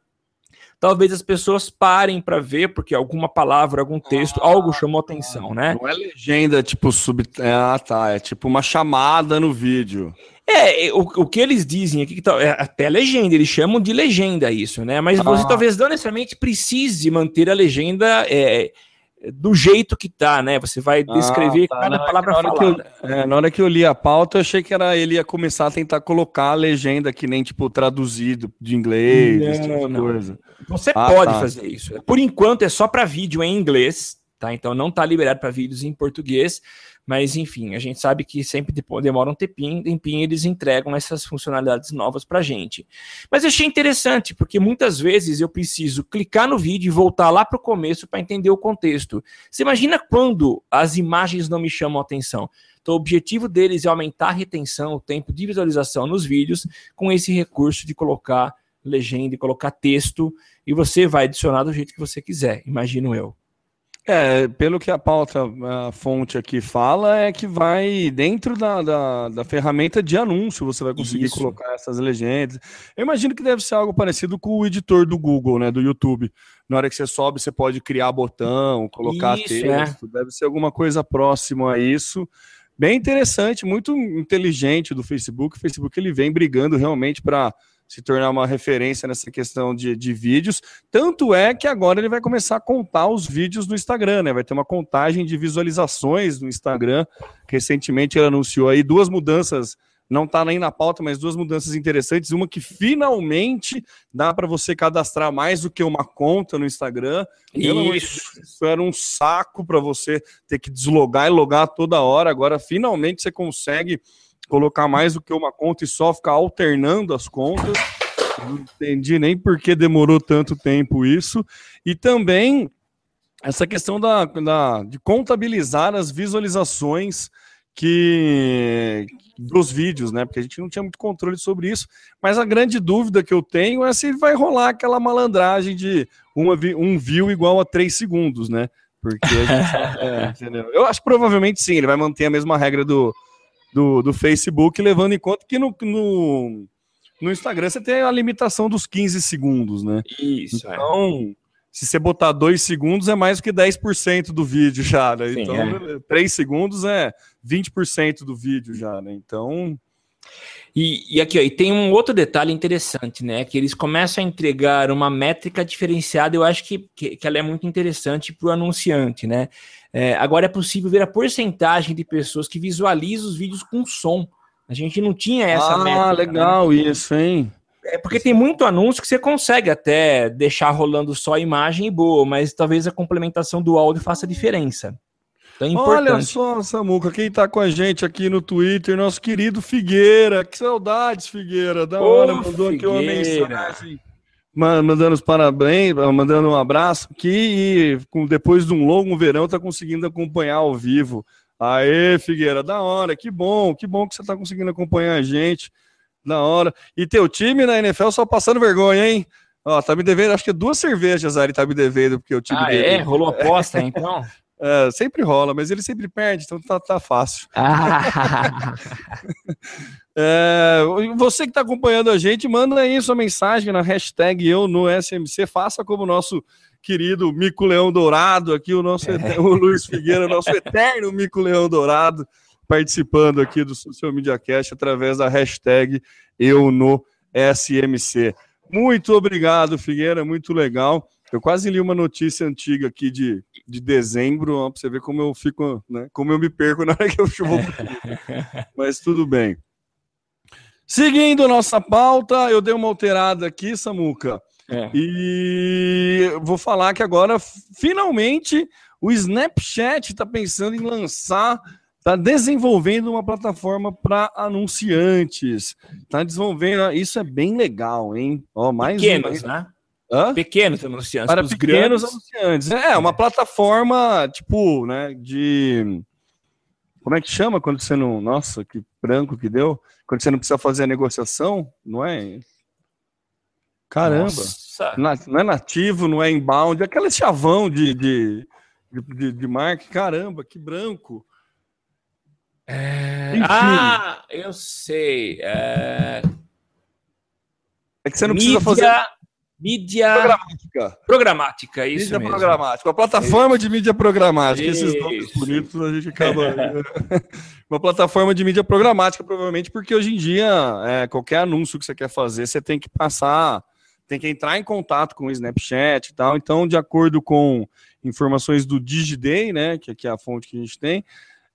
S2: talvez as pessoas parem para ver porque alguma palavra, algum texto, algo chamou atenção, né?
S1: Não é legenda tipo sub. é, Ah, tá. É tipo uma chamada no vídeo.
S2: É, é, o, o que eles dizem aqui, que tá, é até legenda, eles chamam de legenda isso, né? Mas você
S1: Ah.
S2: talvez não necessariamente precise manter a legenda é, do jeito que tá, né? Você vai descrever
S1: Ah, tá.
S2: cada
S1: Não, que
S2: palavra
S1: na hora que
S2: falada.
S1: eu- é, na hora que eu li a pauta, eu achei que era ele ia começar a tentar colocar a legenda que nem, tipo, traduzido de inglês, esse tipo
S2: Não,
S1: de
S2: não.
S1: coisa.
S2: Você
S1: Ah,
S2: pode
S1: tá.
S2: fazer isso. Por enquanto é só para vídeo em inglês, tá? Então não tá liberado para vídeos em português, mas enfim, a gente sabe que sempre demora um tempinho, tempinho eles entregam essas funcionalidades novas pra gente. Mas eu achei interessante, porque muitas vezes eu preciso clicar no vídeo e voltar lá pro começo para entender o contexto. Você imagina quando as imagens não me chamam a atenção? Então, o objetivo deles é aumentar a retenção, o tempo de visualização nos vídeos, com esse recurso de colocar legenda e colocar texto, e você vai adicionar do jeito que você quiser, imagino eu.
S1: É, pelo que a pauta, a fonte aqui fala, é que vai dentro da, da, da ferramenta de anúncio, você vai conseguir
S2: Isso.
S1: colocar essas legendas. Eu imagino que deve ser algo parecido com o editor do Google, né, do YouTube. Na hora que você sobe, você pode criar botão, colocar
S2: Isso,
S1: texto, deve ser alguma coisa próxima a isso. Bem interessante, muito inteligente do Facebook. O Facebook ele vem brigando realmente para se tornar uma referência nessa questão de, de vídeos. Tanto é que agora ele vai começar a contar os vídeos no Instagram, né? Vai ter uma contagem de visualizações no Instagram. Recentemente ele anunciou aí duas mudanças, não tá nem na pauta, mas duas mudanças interessantes. Uma que finalmente dá para você cadastrar mais do que uma conta no Instagram.
S2: Isso.
S1: Isso era um saco para você ter que deslogar e logar toda hora. Agora finalmente você consegue colocar mais do que uma conta e só ficar alternando as contas. Não entendi nem por que demorou tanto tempo isso. E também essa questão da, da- de contabilizar as visualizações que dos vídeos, né? Porque a gente não tinha muito controle sobre isso. Mas a grande dúvida que eu tenho é se vai rolar aquela malandragem de uma, um view igual a três segundos, né? Porque a gente é, entendeu? Eu acho que provavelmente sim, ele vai manter a mesma regra do, do, do Facebook, levando em conta que no, no, no Instagram você tem a limitação dos 15 segundos, né?
S2: Isso, é.
S1: Então, se você botar 2 segundos, é mais do que 10% do vídeo já, né?
S2: Sim,
S1: então,
S2: é.
S1: 3 segundos é 20% do vídeo já, né? Então,
S2: E, e, aqui, ó, e tem um outro detalhe interessante, né? Que eles começam a entregar uma métrica diferenciada, eu acho que, que, que ela é muito interessante para o anunciante, né? É, agora é possível ver a porcentagem de pessoas que visualizam os vídeos com som. A gente não tinha essa
S1: ah,
S2: métrica.
S1: Ah, legal né? isso, hein?
S2: É porque tem muito anúncio que você consegue até deixar rolando só a imagem e boa, mas talvez a complementação do áudio faça diferença.
S1: É Olha só, Samuca, quem tá com a gente aqui no Twitter, nosso querido Figueira. Que saudades, Figueira. Da hora, Ô, mandou Figueira. aqui uma mensagem. Mandando os parabéns, mandando um abraço aqui e depois de um longo verão tá conseguindo acompanhar ao vivo. Aê, Figueira, da hora, que bom, que bom que você tá conseguindo acompanhar a gente. Da hora. E teu time na NFL só passando vergonha, hein? Ó, tá me devendo, acho que duas cervejas, Ari, tá me devendo, porque o time
S2: ah,
S1: dele...
S2: é? Rolou aposta, então?
S1: É, sempre rola, mas ele sempre perde, então tá, tá fácil. Ah. é, você que está acompanhando a gente, manda aí sua mensagem na hashtag eu no SMC, faça como o nosso querido Mico Leão Dourado, aqui o nosso é. o Luiz Figueira, nosso eterno Mico Leão Dourado, participando aqui do Social Media Cast através da hashtag eu no SMC. Muito obrigado, Figueira, muito legal. Eu quase li uma notícia antiga aqui de, de dezembro, para você ver como eu fico, né? Como eu me perco na hora que eu chuvo. Mas tudo bem. Seguindo nossa pauta, eu dei uma alterada aqui, Samuca. É. E vou falar que agora, finalmente, o Snapchat está pensando em lançar, está desenvolvendo uma plataforma para anunciantes. Está desenvolvendo, isso é bem legal, hein?
S2: Ó, mais Pequenos, um, né?
S1: Hã?
S2: Pequenos anunciantes.
S1: Para pequenos grandes... anunciantes. É, uma plataforma, tipo, né, de... Como é que chama quando você não... Nossa, que branco que deu. Quando você não precisa fazer a negociação, não é? Caramba. Nossa. Não é nativo, não é inbound. É aquele chavão de, de, de, de marca. Caramba, que branco.
S2: É... Ah, eu sei. É...
S1: é que você não Mídia... precisa fazer
S2: Mídia
S1: programática.
S2: Programática, isso mídia
S1: mesmo. programática. Uma plataforma isso. de mídia programática. Isso. Esses nomes bonitos a gente acaba. uma plataforma de mídia programática, provavelmente, porque hoje em dia, é, qualquer anúncio que você quer fazer, você tem que passar, tem que entrar em contato com o Snapchat e tal. Então, de acordo com informações do DigiDay, né, que aqui é a fonte que a gente tem,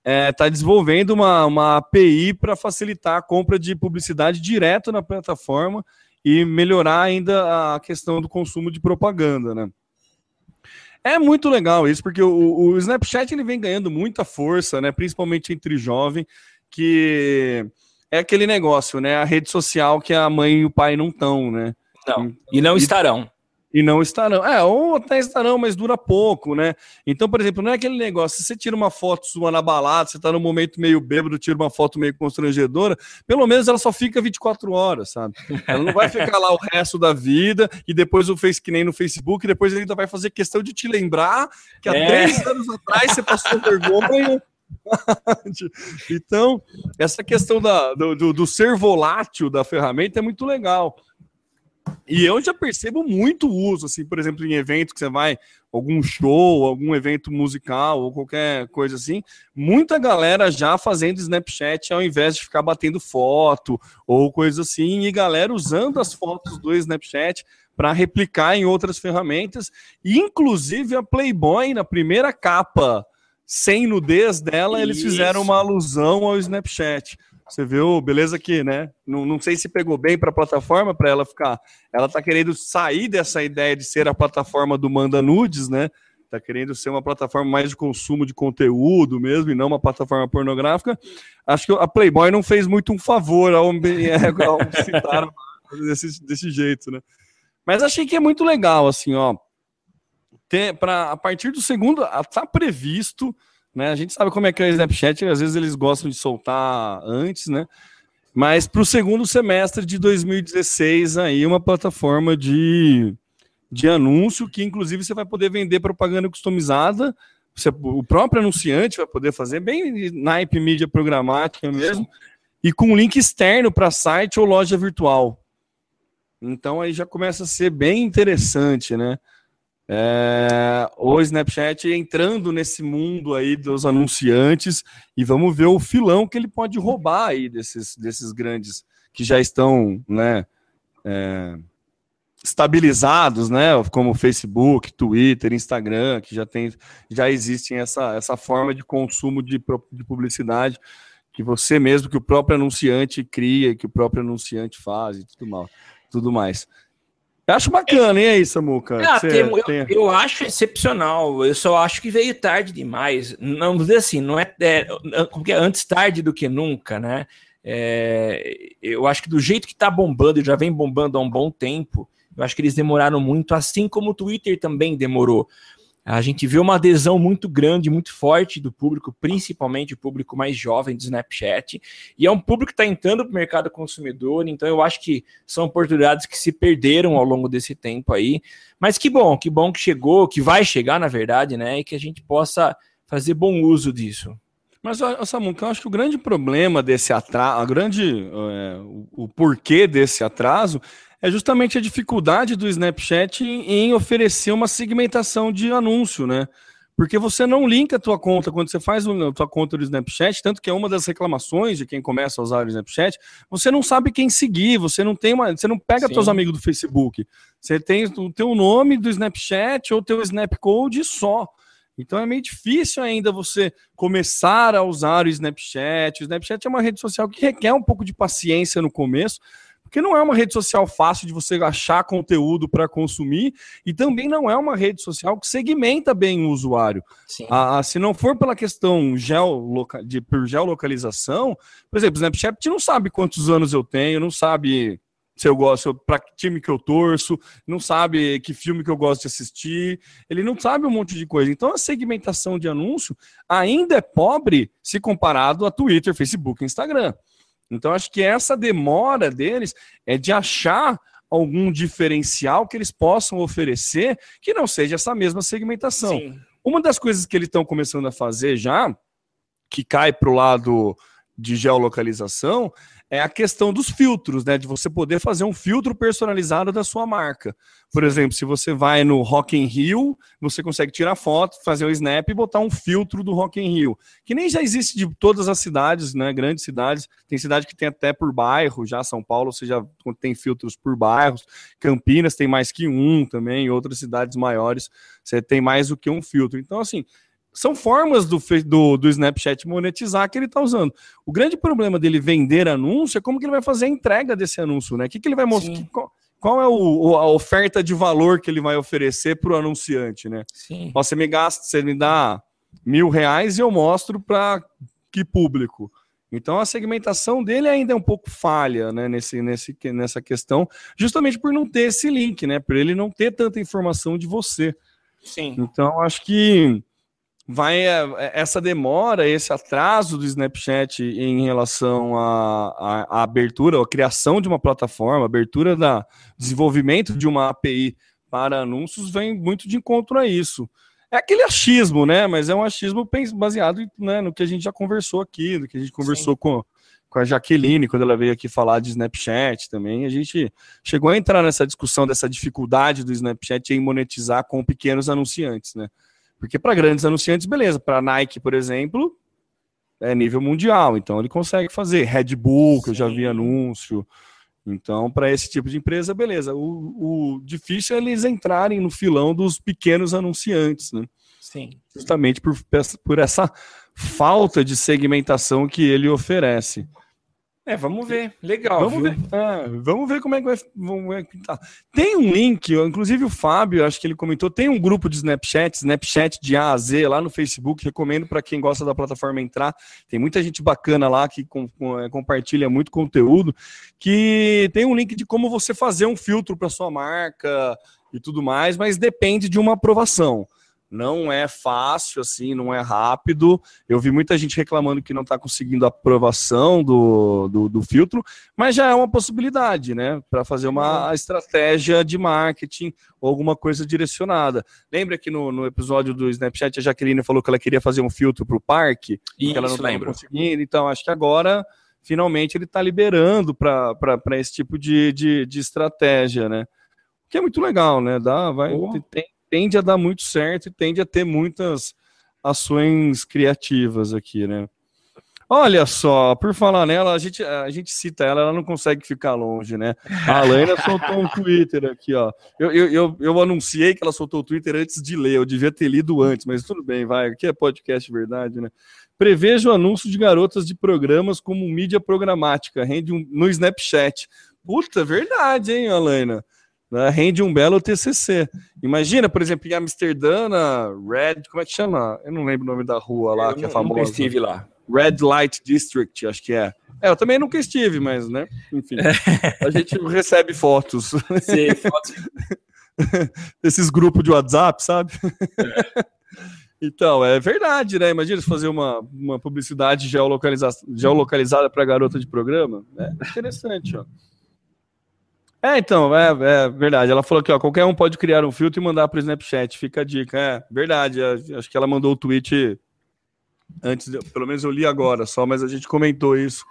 S1: está é, tá desenvolvendo uma, uma API para facilitar a compra de publicidade direto na plataforma e melhorar ainda a questão do consumo de propaganda, né? É muito legal isso, porque o, o Snapchat ele vem ganhando muita força, né? Principalmente entre jovem, que é aquele negócio, né? A rede social que a mãe e o pai não estão, né?
S2: Não, e não estarão
S1: e não estarão. É, ou até estarão, mas dura pouco, né? Então, por exemplo, não é aquele negócio, se você tira uma foto sua na balada, você tá num momento meio bêbado, tira uma foto meio constrangedora, pelo menos ela só fica 24 horas, sabe? Ela não vai ficar lá o resto da vida e depois o Face que nem no Facebook, e depois ele ainda vai fazer questão de te lembrar que há é. três anos atrás você passou vergonha. então, essa questão da, do, do, do ser volátil da ferramenta é muito legal. E eu já percebo muito uso, assim, por exemplo, em evento que você vai, algum show, algum evento musical ou qualquer coisa assim, muita galera já fazendo Snapchat ao invés de ficar batendo foto ou coisa assim, e galera usando as fotos do Snapchat para replicar em outras ferramentas, inclusive a Playboy na primeira capa sem nudez dela, Isso. eles fizeram uma alusão ao Snapchat. Você viu, beleza que, né? Não, não sei se pegou bem para a plataforma para ela ficar. Ela está querendo sair dessa ideia de ser a plataforma do Manda Nudes, né? Está querendo ser uma plataforma mais de consumo de conteúdo mesmo e não uma plataforma pornográfica. Acho que a Playboy não fez muito um favor ao, ao citar desse, desse jeito, né? Mas achei que é muito legal, assim, ó. Ter, pra, a partir do segundo, está previsto né? A gente sabe como é que é o Snapchat, às vezes eles gostam de soltar antes, né? Mas para o segundo semestre de 2016, aí uma plataforma de, de anúncio que, inclusive, você vai poder vender propaganda customizada. Você, o próprio anunciante vai poder fazer bem naipe mídia programática mesmo, e com link externo para site ou loja virtual. Então aí já começa a ser bem interessante, né? É, o Snapchat entrando nesse mundo aí dos anunciantes e vamos ver o filão que ele pode roubar aí desses, desses grandes que já estão, né, é, estabilizados, né, como Facebook, Twitter, Instagram, que já tem, já existem essa, essa forma de consumo de, de publicidade que você mesmo, que o próprio anunciante cria, que o próprio anunciante faz e tudo mal, tudo mais. Eu acho bacana, hein, aí, Samuca?
S2: Ah, tem, tem... Eu, eu, acho excepcional. Eu só acho que veio tarde demais. Não dizer assim, não é, é, é antes tarde do que nunca, né? É, eu acho que do jeito que está bombando, e já vem bombando há um bom tempo, eu acho que eles demoraram muito, assim como o Twitter também demorou. A gente vê uma adesão muito grande, muito forte do público, principalmente o público mais jovem do Snapchat, e é um público que está entrando para o mercado consumidor, então eu acho que são oportunidades que se perderam ao longo desse tempo aí. Mas que bom, que bom que chegou, que vai chegar, na verdade, né? E que a gente possa fazer bom uso disso.
S1: Mas, Samuca, eu acho que o grande problema desse atraso, a grande, é, o, o, porquê desse atraso é justamente a dificuldade do Snapchat em, em, oferecer uma segmentação de anúncio, né? Porque você não linka a tua conta quando você faz a tua conta do Snapchat, tanto que é uma das reclamações de quem começa a usar o Snapchat, você não sabe quem seguir, você não tem uma, você não pega Sim. teus amigos do Facebook. Você tem o teu nome do Snapchat ou teu Snapcode só. Então é meio difícil ainda você começar a usar o Snapchat. O Snapchat é uma rede social que requer um pouco de paciência no começo, porque não é uma rede social fácil de você achar conteúdo para consumir e também não é uma rede social que segmenta bem o usuário. Ah, se não for pela questão geoloca de, por geolocalização, por exemplo, o Snapchat não sabe quantos anos eu tenho, não sabe se eu gosto, para que time que eu torço, não sabe que filme que eu gosto de assistir, ele não sabe um monte de coisa. Então a segmentação de anúncio ainda é pobre se comparado a Twitter, Facebook e Instagram. Então acho que essa demora deles é de achar algum diferencial que eles possam oferecer que não seja essa mesma segmentação. Sim. Uma das coisas que eles estão começando a fazer já, que cai para o lado de geolocalização, é a questão dos filtros, né? De você poder fazer um filtro personalizado da sua marca. Por exemplo, se você vai no Rock in Rio, você consegue tirar foto, fazer o um snap e botar um filtro do Rock in Rio, que nem já existe de todas as cidades, né? Grandes cidades. Tem cidade que tem até por bairro, já São Paulo você já tem filtros por bairros. Campinas tem mais que um também, outras cidades maiores você tem mais do que um filtro. Então, assim, são formas do, do, do Snapchat monetizar que ele está usando. O grande problema dele vender anúncio é como que ele vai fazer a entrega desse anúncio, né? O que, que ele vai mostrar? Qual, qual, é o, a oferta de valor que ele vai oferecer para o anunciante, né? Sim. Você me gasta, você me dá mil reais e eu mostro para que público. Então a segmentação dele ainda é um pouco falha, né, nesse, nesse, nessa questão, justamente por não ter esse link, né? Por ele não ter tanta informação de você. Sim. Então acho que vai é, é, essa demora, esse atraso do Snapchat em relação à, à, abertura, à criação de uma plataforma, abertura da desenvolvimento de uma API para anúncios vem muito de encontro a isso. É aquele achismo, né? Mas é um achismo baseado né, no que a gente já conversou aqui, no que a gente conversou com, com a Jaqueline, quando ela veio aqui falar de Snapchat também. A gente chegou a entrar nessa discussão dessa dificuldade do Snapchat em monetizar com pequenos anunciantes, né? Porque para grandes anunciantes, beleza. Para Nike, por exemplo, é nível mundial. Então ele consegue fazer. Red Bull, que Sim. eu já vi anúncio. Então, para esse tipo de empresa, beleza. O, o, difícil é eles entrarem no filão dos pequenos anunciantes, né? Sim. Justamente por, por essa falta de segmentação que ele oferece.
S2: É, vamos ver. Legal.
S1: Vamos viu? ver. É, vamos ver como é que vai. Vamos ver. Tá. Tem um link, inclusive o Fábio, acho que ele comentou, tem um grupo de Snapchat, Snapchat de A a Z lá no Facebook. Recomendo para quem gosta da plataforma entrar. Tem muita gente bacana lá que com, com, é, compartilha muito conteúdo. Que tem um link de como você fazer um filtro para sua marca e tudo mais, mas depende de uma aprovação. Não é fácil, assim, não é rápido. Eu vi muita gente reclamando que não está conseguindo a aprovação do, do, do, filtro, mas já é uma possibilidade, né? Para fazer uma uhum. estratégia de marketing ou alguma coisa direcionada. Lembra que no, no episódio do Snapchat a Jaqueline falou que ela queria fazer um filtro para o parque?
S2: Que
S1: ela
S2: não estava
S1: conseguindo. Então, acho que agora finalmente ele está liberando para esse tipo de, de, de, estratégia, né? Que é muito legal, né? Dá, vai, oh. tem, tende a dar muito certo e tende a ter muitas ações criativas aqui, né? Olha só, por falar nela, a gente, a gente cita ela, ela não consegue ficar longe, né? A Alaina soltou um Twitter aqui, ó. Eu, eu, eu, eu, anunciei que ela soltou o Twitter antes de ler, eu devia ter lido antes, mas tudo bem, vai. Aqui é podcast verdade, né? Prevejo o anúncio de garotas de programas como mídia programática, rende um, no Snapchat. Puta, verdade, hein, Alaina? Né? Rende um belo TCC. Imagina, por exemplo, em Amsterdã, Red, como é que chama? Eu não lembro o nome da rua lá, eu que é famosa. Eu
S2: estive lá.
S1: Red Light District, acho que é. É, eu também nunca estive, mas, né? Enfim, a gente recebe fotos. Sim, fotos. Esses grupos de WhatsApp, sabe? É. Então, é verdade, né? Imagina se fazer uma, uma publicidade geolocalizada, geolocalizada para garota de programa. É interessante, ó. É, então, é, é, verdade. Ela falou que ó, qualquer um pode criar um filtro e mandar para o Snapchat. Fica a dica. É verdade. É, acho que ela mandou o tweet antes, pelo menos eu li agora só, mas a gente comentou isso.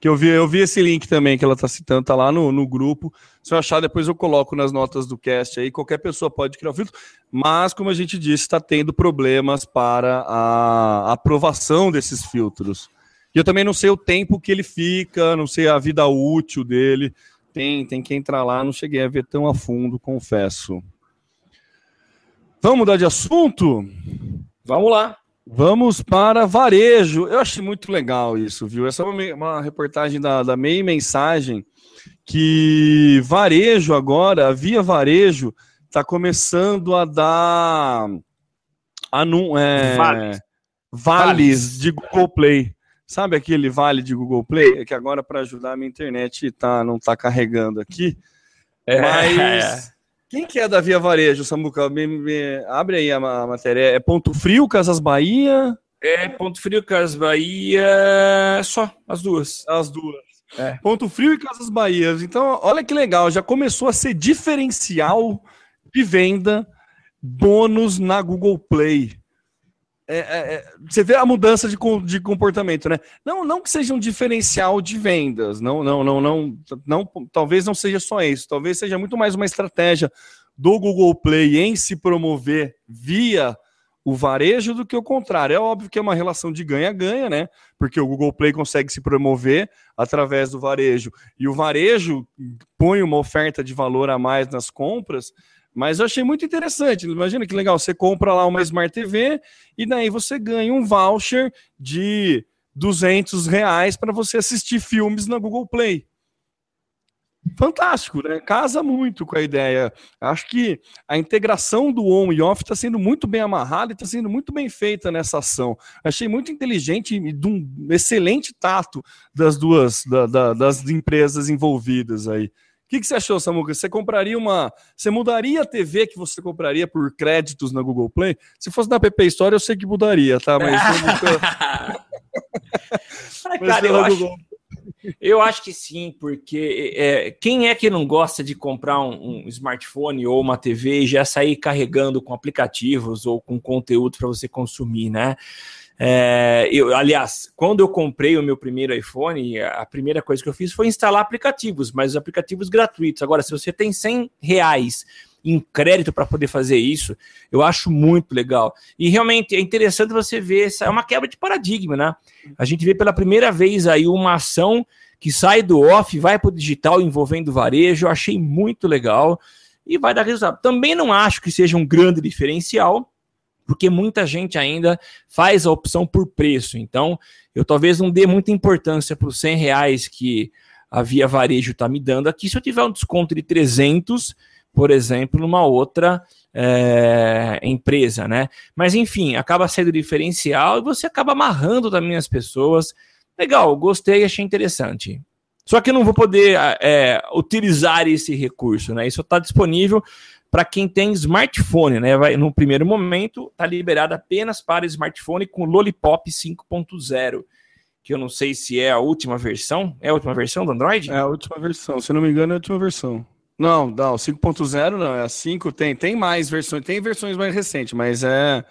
S1: Que eu vi, eu vi esse link também que ela está citando, tá lá no, no grupo. Se eu achar, depois eu coloco nas notas do cast aí. Qualquer pessoa pode criar um filtro, mas, como a gente disse, está tendo problemas para a aprovação desses filtros. E eu também não sei o tempo que ele fica, não sei a vida útil dele. Tem, tem que entrar lá, não cheguei a ver tão a fundo, confesso. Vamos mudar de assunto?
S2: Vamos lá.
S1: Vamos para varejo. Eu achei muito legal isso, viu? Essa é uma, uma reportagem da, da Meia Mensagem que varejo agora, a Via Varejo, está começando a dar anun, é, vales. vales de Google Play. Sabe aquele vale de Google Play? É que agora, para ajudar a minha internet, tá, não está carregando aqui. É. Mas quem que é da Via Varejo, Samuca? Me, me, abre aí a, a, matéria. É Ponto Frio, Casas Bahia?
S2: É, Ponto Frio, Casas Bahia. Só, as duas.
S1: As duas. É. Ponto Frio e Casas Bahia. Então, olha que legal, já começou a ser diferencial de venda bônus na Google Play. É, é, é, você vê a mudança de, de comportamento, né? Não, não que seja um diferencial de vendas, não, não, não, não, não, talvez não seja só isso, talvez seja muito mais uma estratégia do Google Play em se promover via o varejo do que o contrário. É óbvio que é uma relação de ganha-ganha, né? Porque o Google Play consegue se promover através do varejo e o varejo põe uma oferta de valor a mais nas compras mas eu achei muito interessante. Imagina que legal, você compra lá uma Smart TV e daí você ganha um voucher de 200 reais para você assistir filmes na Google Play. Fantástico, né? Casa muito com a ideia. Acho que a integração do on e off está sendo muito bem amarrada e está sendo muito bem feita nessa ação. Achei muito inteligente e de um excelente tato das duas da, da, das empresas envolvidas aí. O que, que, você achou, Samuca? Você compraria uma. Você mudaria a TV que você compraria por créditos na Google Play? Se fosse na PP Store, eu sei que mudaria, tá? Mas.
S2: Mas cara, eu acho, eu acho que sim, porque é, quem é que não gosta de comprar um, um, smartphone ou uma TV e já sair carregando com aplicativos ou com conteúdo para você consumir, né? É, eu, aliás, quando eu comprei o meu primeiro iPhone, a primeira coisa que eu fiz foi instalar aplicativos, mas os aplicativos gratuitos. Agora, se você tem 100 reais em crédito para poder fazer isso, eu acho muito legal. E realmente é interessante você ver, essa é uma quebra de paradigma, né? A gente vê pela primeira vez aí uma ação que sai do off, vai para o digital envolvendo varejo, eu achei muito legal e vai dar resultado. Também não acho que seja um grande diferencial, porque muita gente ainda faz a opção por preço. Então, eu talvez não dê muita importância para os 100 reais que a Via Varejo está me dando aqui. Se eu tiver um desconto de 300, por exemplo, numa outra é, empresa, né? Mas, enfim, acaba sendo diferencial e você acaba amarrando também as pessoas. Legal, gostei, achei interessante. Só que eu não vou poder é, utilizar esse recurso, né? Isso está disponível para quem tem smartphone, né? Vai, no primeiro momento, está liberado apenas para smartphone com Lollipop 5.0, que eu não sei se é a última versão. É a última versão do Android?
S1: É a última versão, se não me engano, é a última versão. Não, não, 5.0 não, é a 5, tem, tem mais versões, tem versões mais recentes, mas é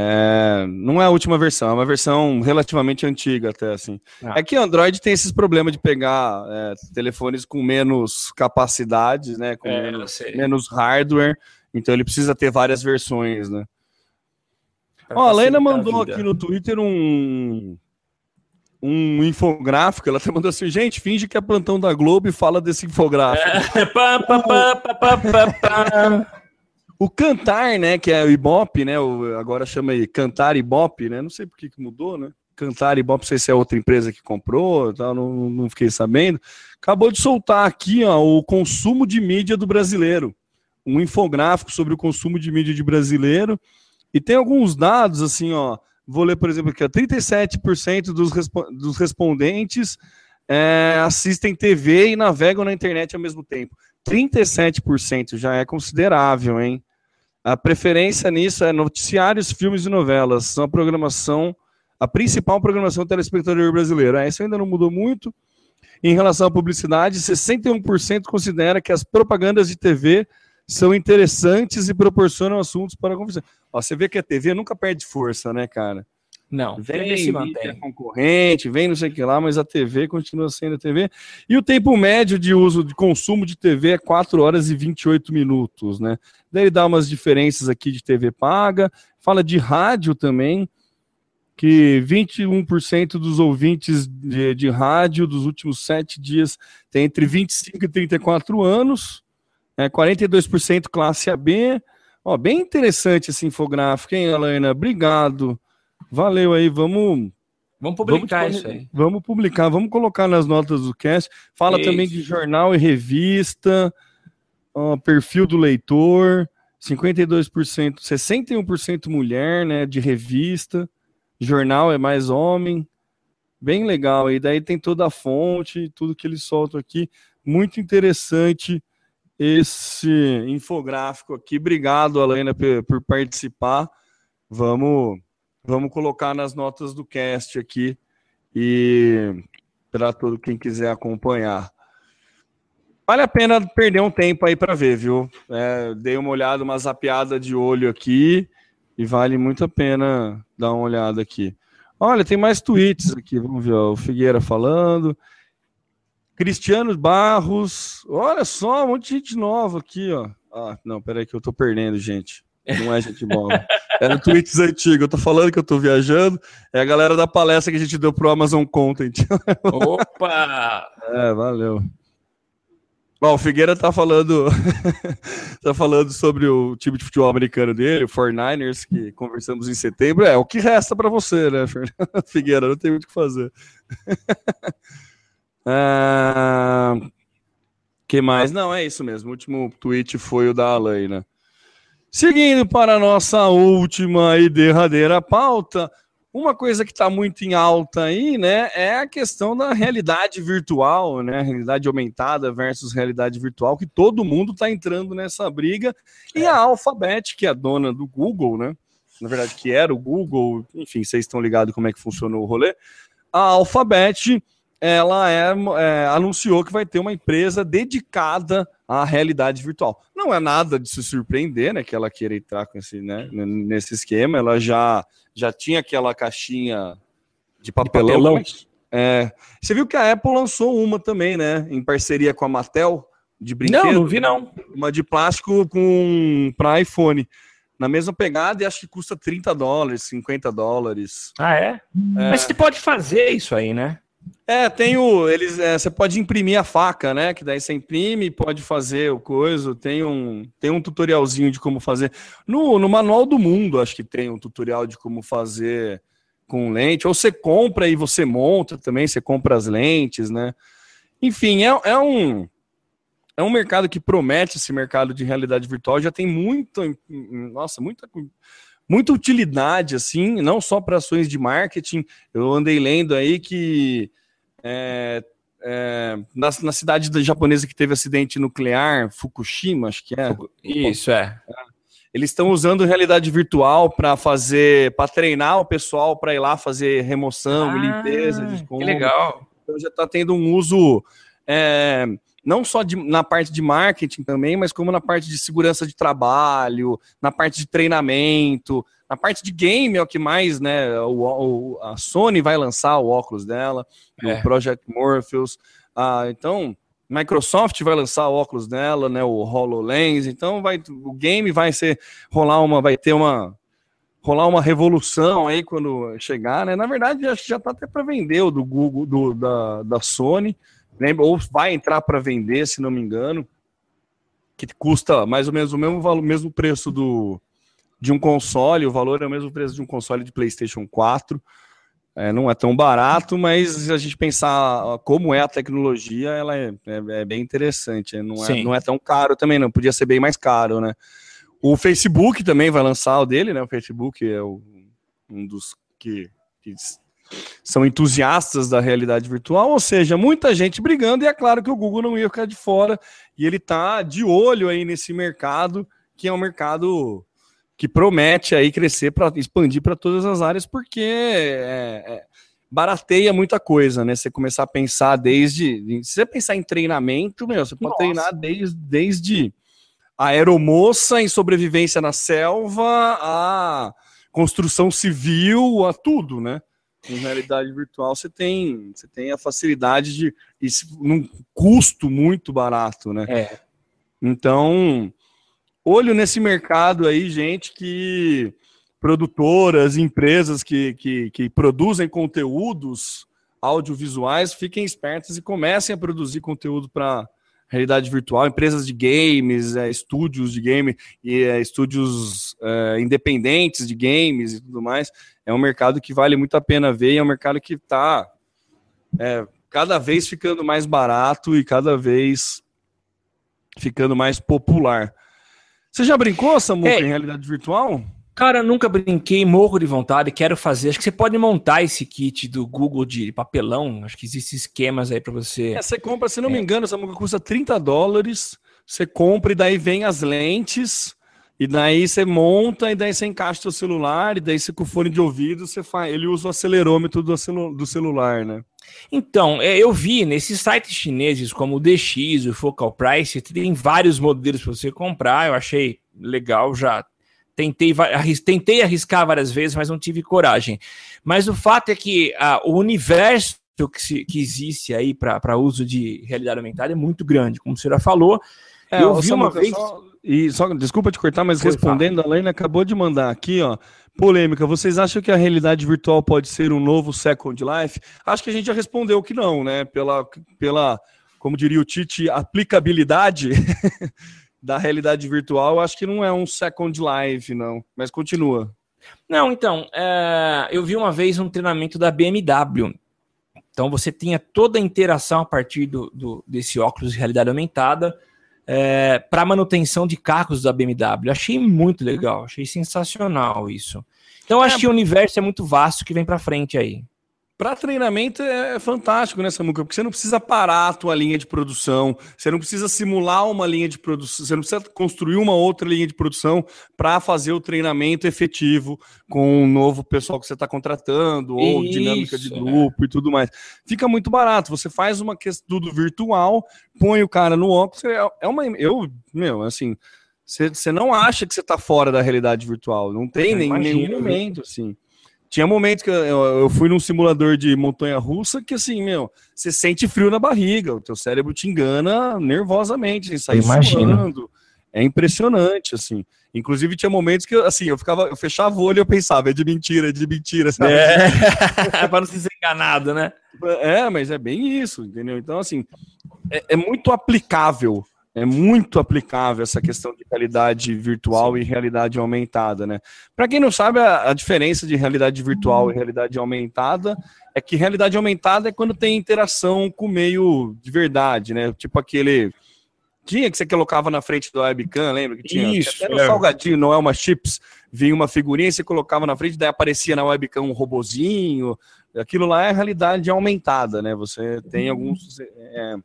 S1: é, não é a última versão, é uma versão relativamente antiga até assim. Ah. É que Android tem esses problemas de pegar é, telefones com menos capacidade, né, com é, menos, menos, hardware Então ele precisa ter várias versões, né? Ó, a Lena mandou aqui no Twitter um um infográfico, ela até mandou assim, gente, finge que é plantão da Globo e fala desse infográfico. É, pá, pá, pá, o Cantar, né, que é o Ibope, né, o, agora chama aí Cantar Ibope, né, não sei por que, que mudou, né, Cantar Ibope, não sei se é outra empresa que comprou, tal, não, não fiquei sabendo, acabou de soltar aqui, ó, o consumo de mídia do brasileiro, um infográfico sobre o consumo de mídia de brasileiro, e tem alguns dados, assim, ó, Vou ler, por exemplo, aqui, ó, 37% dos, respo dos respondentes é, assistem TV e navegam na internet ao mesmo tempo. 37% já é considerável, hein? A preferência nisso é noticiários, filmes e novelas. São a programação, a principal programação do telespectador brasileiro. É, isso ainda não mudou muito. Em relação à publicidade, 61% considera que as propagandas de TV são interessantes e proporcionam assuntos para conversar. Ó, você vê que a TV nunca perde força, né, cara?
S2: Não,
S1: vem se mantém. concorrente, vem não sei o que lá, mas a TV continua sendo a TV. E o tempo médio de uso, de consumo de TV é 4 horas e 28 minutos, né? Daí ele dá umas diferenças aqui de TV paga, fala de rádio também, que 21% dos ouvintes de, de rádio dos últimos sete dias tem entre 25 e 34 anos, é, 42% classe AB. Ó, bem interessante esse infográfico, hein, Helena? Obrigado. Valeu aí, vamos.
S2: Vamos publicar vamos, isso aí.
S1: Vamos publicar, vamos colocar nas notas do cast. Fala isso. também de jornal e revista, ó, perfil do leitor, 52%, 61% mulher, né, de revista. Jornal é mais homem. Bem legal. E daí tem toda a fonte, tudo que eles soltam aqui. Muito interessante esse infográfico aqui. Obrigado, Alena, por participar. Vamos, vamos colocar nas notas do cast aqui e para todo quem quiser acompanhar. Vale a pena perder um tempo aí para ver, viu? É, dei uma olhada, uma zapeada de olho aqui e vale muito a pena dar uma olhada aqui. Olha, tem mais tweets aqui, vamos ver, ó, o Figueira falando. Cristiano Barros, olha só, um monte de gente nova aqui, ó. Ah, não, peraí que eu tô perdendo, gente. Não é gente nova. Era é tweets antigos. Eu tô falando que eu tô viajando. É a galera da palestra que a gente deu pro Amazon Content.
S2: Opa!
S1: é, valeu. Bom, o Figueira tá falando tá falando sobre o time de futebol americano dele, o 49ers, que conversamos em setembro. É, o que resta para você, né, Figueira? Não tem muito o que fazer. Ah, que mais? Não, é isso mesmo. O último tweet foi o da Alaina. Seguindo para a nossa última e derradeira pauta, uma coisa que está muito em alta aí, né, é a questão da realidade virtual, né, realidade aumentada versus realidade virtual, que todo mundo está entrando nessa briga. E a Alphabet, que é a dona do Google, né, na verdade que era o Google, enfim, vocês estão ligados como é que funcionou o rolê. A Alphabet ela é, é, anunciou que vai ter uma empresa dedicada à realidade virtual. Não é nada de se surpreender, né, que ela queira entrar com esse, né, nesse esquema. Ela já, já tinha aquela caixinha de papelão. De papelão. É, você viu que a Apple lançou uma também, né, em parceria com a Mattel de brinquedo.
S2: Não, não vi não.
S1: Uma de plástico com para iPhone. Na mesma pegada e acho que custa 30 dólares, 50 dólares.
S2: Ah, é? é. Mas você pode fazer isso aí, né?
S1: É, tem o. Eles, é, você pode imprimir a faca, né? Que daí você imprime, pode fazer o coisa. Tem um, tem um tutorialzinho de como fazer. No, no Manual do Mundo, acho que tem um tutorial de como fazer com lente. Ou você compra e você monta também, você compra as lentes, né? Enfim, é, é um. É um mercado que promete esse mercado de realidade virtual, já tem muito, nossa, muita, muita utilidade, assim, não só para ações de marketing. Eu andei lendo aí que é, é, na, na, cidade da japonesa que teve acidente nuclear, Fukushima, acho que é.
S2: Isso, é.
S1: Eles estão usando realidade virtual para fazer, para treinar o pessoal para ir lá fazer remoção
S2: ah,
S1: limpeza
S2: de Que legal.
S1: Então já está tendo um uso é, não só de, na parte de marketing também, mas como na parte de segurança de trabalho, na parte de treinamento, na parte de game é o que mais, né? O, o a Sony vai lançar o óculos dela, é. o Project Morpheus. Ah, então, Microsoft vai lançar o óculos dela, né? O HoloLens. Então vai, o game vai ser rolar uma, vai ter uma rolar uma revolução aí quando chegar, né? Na verdade, acho que já tá até para vender o do Google, do, da, da Sony, lembra? Ou vai entrar para vender, se não me engano, que custa mais ou menos o mesmo valor, mesmo preço do de um console, o valor é o mesmo preço de um console de PlayStation 4. É, não é tão barato, mas se a gente pensar como é a tecnologia, ela é, é, é bem interessante. Não é, não é tão caro também, não. Podia ser bem mais caro, né? O Facebook também vai lançar o dele, né? O Facebook é o, um dos que, que, são entusiastas da realidade virtual, ou seja, muita gente brigando, e é claro que o Google não ia ficar de fora, e ele tá de olho aí nesse mercado, que é um mercado que promete aí crescer para expandir para todas as áreas, porque é, é, barateia muita coisa, né? Você começar a pensar desde. Se você pensar em treinamento, meu, você pode Nossa. treinar desde, desde a aeromoça em sobrevivência na selva, a construção civil, a tudo, né? Em realidade virtual você tem, você tem a facilidade de. num custo muito barato, né?
S2: É.
S1: Então, olho nesse mercado aí, gente, que produtoras, empresas que, que, que produzem conteúdos audiovisuais, fiquem espertas e comecem a produzir conteúdo para realidade virtual, empresas de games, é, estúdios de game e é, estúdios é, independentes de games e tudo mais. É um mercado que vale muito a pena ver e é um mercado que está é, cada vez ficando mais barato e cada vez ficando mais popular. Você já brincou, Samuca, é. em realidade virtual?
S2: Cara, nunca brinquei, morro de vontade, quero fazer. Acho que você pode montar esse kit do Google de papelão. Acho que existem esquemas aí para você.
S1: É, você compra, se não é. me engano, essa Samuca custa 30 dólares. Você compra e daí vem as lentes. E daí você monta e daí você encaixa seu celular. E daí você com o fone de ouvido, você faz. Ele usa o acelerômetro do, celu... do celular, né?
S2: Então, é, eu vi nesses sites chineses como o DX, o Focal Price, tem vários modelos para você comprar. Eu achei legal, já tentei, tentei arriscar várias vezes, mas não tive coragem. Mas o fato é que ah, o universo que, se, que existe aí para uso de realidade aumentada é muito grande, como o senhor falou.
S1: É, eu vi uma vez. Só, e só, desculpa te cortar, mas Foi respondendo, a Lena acabou de mandar aqui, ó. Polêmica, vocês acham que a realidade virtual pode ser um novo Second Life? Acho que a gente já respondeu que não, né? Pela, pela como diria o Tite, aplicabilidade da realidade virtual, acho que não é um Second Life, não. Mas continua.
S2: Não, então, é, eu vi uma vez um treinamento da BMW. Então você tinha toda a interação a partir do, do desse óculos de realidade aumentada é, para manutenção de carros da BMW. Achei muito legal, achei sensacional isso. Então acho é, que o universo é muito vasto que vem para frente aí.
S1: Para treinamento é, é fantástico, né, Samuca? Porque você não precisa parar a tua linha de produção, você não precisa simular uma linha de produção, você não precisa construir uma outra linha de produção para fazer o treinamento efetivo com o novo pessoal que você está contratando, ou Isso, dinâmica de grupo é. e tudo mais. Fica muito barato. Você faz uma questão tudo virtual, põe o cara no óculos, é, é uma. Eu, meu, assim. Você não acha que você está fora da realidade virtual. Não tem nem, nenhum momento, assim. Tinha momentos que eu, eu, fui num simulador de montanha russa que, assim, meu, você sente frio na barriga, o teu cérebro te engana nervosamente, sem sair suando. É impressionante, assim. Inclusive, tinha momentos que, assim, eu ficava, eu fechava o olho e eu pensava, é de mentira, é de mentira, sabe?
S2: É, para não se ser enganado, né?
S1: É, mas é bem isso, entendeu? Então, assim, é, é muito aplicável é muito aplicável essa questão de realidade virtual Sim. e realidade aumentada, né? Para quem não sabe, a, a, diferença de realidade virtual e realidade aumentada é que realidade aumentada é quando tem interação com o meio de verdade, né? Tipo aquele tinha que você colocava na frente do webcam, lembra que tinha?
S2: Isso,
S1: Até no é. salgadinho, não é uma chips, vinha uma figurinha e você colocava na frente, daí aparecia na webcam um robozinho. Aquilo lá é realidade aumentada, né? Você tem alguns é,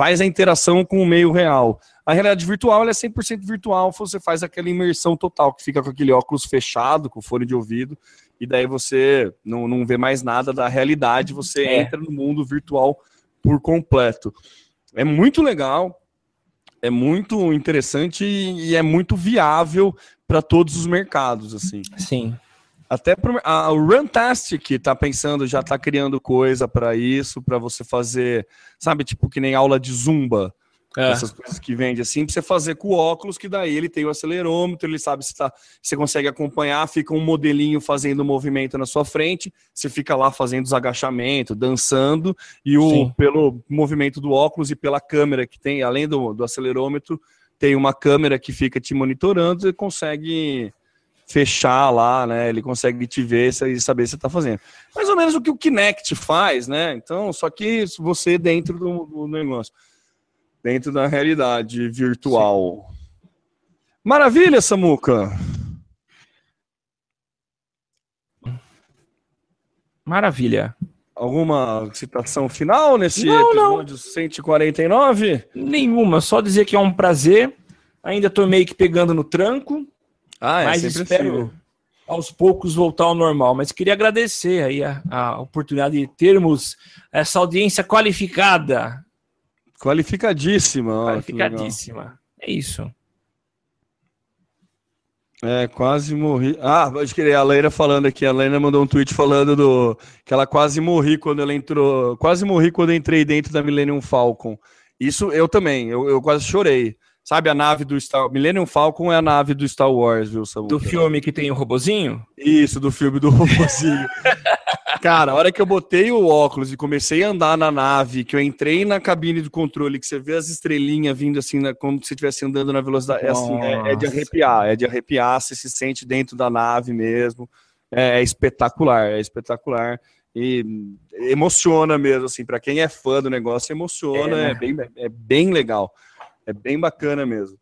S1: faz a interação com o meio real. A realidade virtual é 100% virtual, você faz aquela imersão total, que fica com aquele óculos fechado, com fone de ouvido, e daí você não, não vê mais nada da realidade, você é. entra no mundo virtual por completo. É muito legal, é muito interessante e é muito viável para todos os mercados, assim.
S2: Sim.
S1: Até pro, a, o Runtastic tá pensando, já tá criando coisa para isso, para você fazer, sabe, tipo que nem aula de zumba. É. Essas coisas que vende assim, pra você fazer com o óculos, que daí ele tem o acelerômetro, ele sabe se tá, você consegue acompanhar, fica um modelinho fazendo movimento na sua frente, você fica lá fazendo os agachamentos, dançando, e o, pelo movimento do óculos e pela câmera que tem, além do, do acelerômetro, tem uma câmera que fica te monitorando e consegue fechar lá, né? Ele consegue te ver e saber se você está fazendo. Mais ou menos o que o Kinect faz, né? Então, só que você dentro do, do negócio dentro da realidade virtual. Sim. Maravilha, Samuca!
S2: Maravilha.
S1: Alguma citação final nesse não, episódio não. 149?
S2: Nenhuma, só dizer que é um prazer. Ainda estou meio que pegando no tranco.
S1: Ah, é
S2: mas espero assim. aos poucos voltar ao normal. Mas queria agradecer aí a, a oportunidade de termos essa audiência qualificada
S1: Qualificadíssima.
S2: Qualificadíssima. É isso.
S1: É, quase morri. Ah, pode querer. A Leira falando aqui. A Leira mandou um tweet falando do que ela quase morri quando ela entrou. Quase morri quando entrei dentro da Millennium Falcon. Isso eu também. Eu, eu quase chorei. Sabe a nave do Star Millennium Falcon é a nave do Star Wars, viu,
S2: Samu? Do filme que tem o robozinho?
S1: Isso, do filme do robozinho. Cara, a hora que eu botei o óculos e comecei a andar na nave, que eu entrei na cabine do controle, que você vê as estrelinhas vindo assim, né, como se você estivesse andando na velocidade. É, assim, é, é, de arrepiar, é de arrepiar, você se sente dentro da nave mesmo. É, é espetacular, é espetacular. E emociona mesmo, assim, para quem é fã do negócio, emociona, é, né? é, bem, é bem legal. É bem bacana mesmo.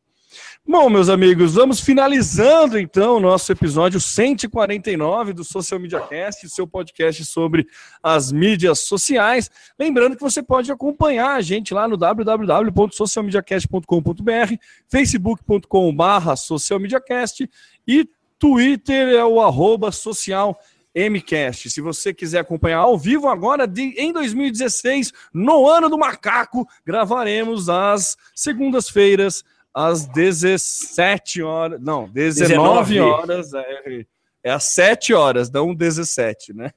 S1: Bom, meus amigos, vamos finalizando então o nosso episódio 149 do Social Media Cast, seu podcast sobre as mídias sociais. Lembrando que você pode acompanhar a gente lá no www.socialmediacast.com.br, facebook.com.br socialmediacast e Twitter é o arroba social MCast. Se você quiser acompanhar ao vivo agora, de, em 2016, no ano do macaco, gravaremos às segundas-feiras às 17 horas. Não, 19, 19. horas. É, é às 7 horas, não 17, né?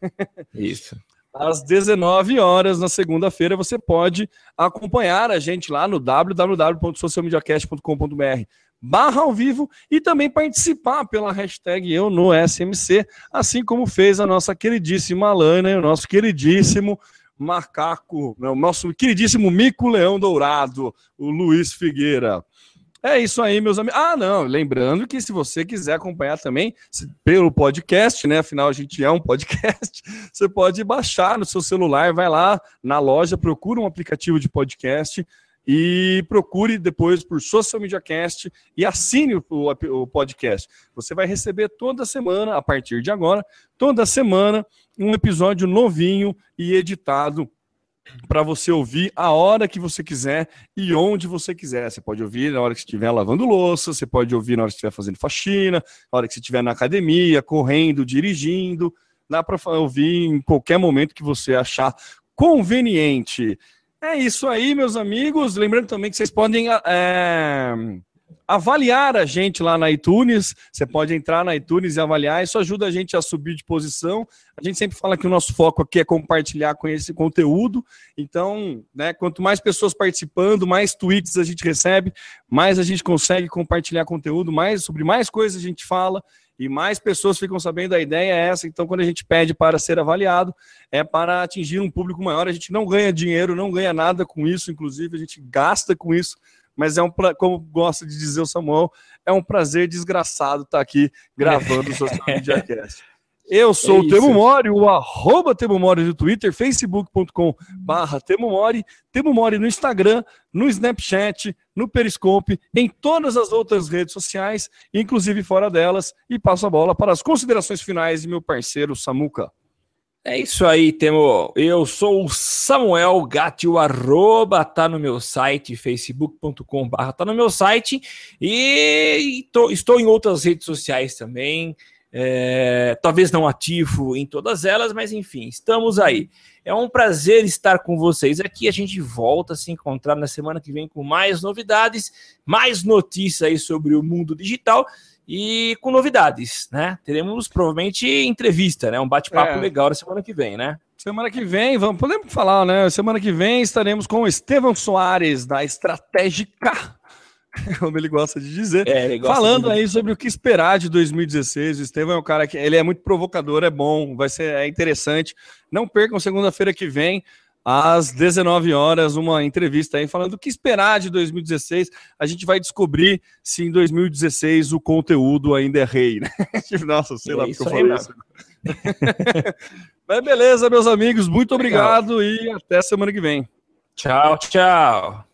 S2: Isso.
S1: Às 19 horas na segunda-feira você pode acompanhar a gente lá no www.socialmediacast.com.br barra ao vivo e também participar pela hashtag eu no SMC, assim como fez a nossa queridíssima Alana e o nosso queridíssimo macaco, o nosso queridíssimo mico leão dourado, o Luiz Figueira. É isso aí, meus amigos. Ah, não, lembrando que se você quiser acompanhar também pelo podcast, né? Afinal, a gente é um podcast, você pode baixar no seu celular, vai lá na loja, procura um aplicativo de podcast e procure depois por Social Media Cast e assine o, o, podcast. Você vai receber toda semana, a partir de agora, toda semana, um episódio novinho e editado para você ouvir a hora que você quiser e onde você quiser. Você pode ouvir na hora que estiver lavando louça, você pode ouvir na hora que estiver fazendo faxina, na hora que você estiver na academia, correndo, dirigindo. Dá para ouvir em qualquer momento que você achar conveniente. É isso aí, meus amigos. Lembrando também que vocês podem. É avaliar a gente lá na iTunes. Você pode entrar na iTunes e avaliar. Isso ajuda a gente a subir de posição. A gente sempre fala que o nosso foco aqui é compartilhar com esse conteúdo. Então, né, quanto mais pessoas participando, mais tweets a gente recebe, mais a gente consegue compartilhar conteúdo, mais sobre mais coisas a gente fala e mais pessoas ficam sabendo. A ideia é essa. Então, quando a gente pede para ser avaliado, é para atingir um público maior. A gente não ganha dinheiro, não ganha nada com isso, inclusive a gente gasta com isso mas é um, como gosta de dizer o Samuel, é um prazer desgraçado estar aqui gravando o Social Media Cast. Eu sou é o Temo Mori, o arroba Temo Mori no Twitter, facebook.com barra Temo Mori, Temo Mori no Instagram, no Snapchat, no Periscope, em todas as outras redes sociais, inclusive fora delas, e passo a bola para as considerações finais de meu parceiro Samuca.
S2: É isso aí, Temo. Eu sou o Samuel Gatti, o arroba tá no meu site, facebook.com barra tá no meu site e tô, estou em outras redes sociais também. É, talvez não ativo em todas elas, mas enfim, estamos aí. É um prazer estar com vocês aqui. A gente volta a se encontrar na semana que vem com mais novidades, mais notícias aí sobre o mundo digital e com novidades, né? Teremos provavelmente entrevista, né? Um bate-papo é. legal na semana que vem, né?
S1: Semana que vem, vamos, podemos falar, né? Semana que vem estaremos com o Estevão Soares da Estratégica como ele gosta de dizer. É, Falando de... aí sobre o que esperar de 2016. O Estevão é um cara que ele é muito provocador, é bom, vai ser é interessante. Não percam segunda-feira que vem, às 19 horas, uma entrevista aí falando o que esperar de 2016. A gente vai descobrir se em 2016 o conteúdo ainda é rei, né? Nossa, sei é lá porque eu falei isso. Mas beleza, meus amigos, muito obrigado Legal. e até semana que vem.
S2: Tchau, tchau.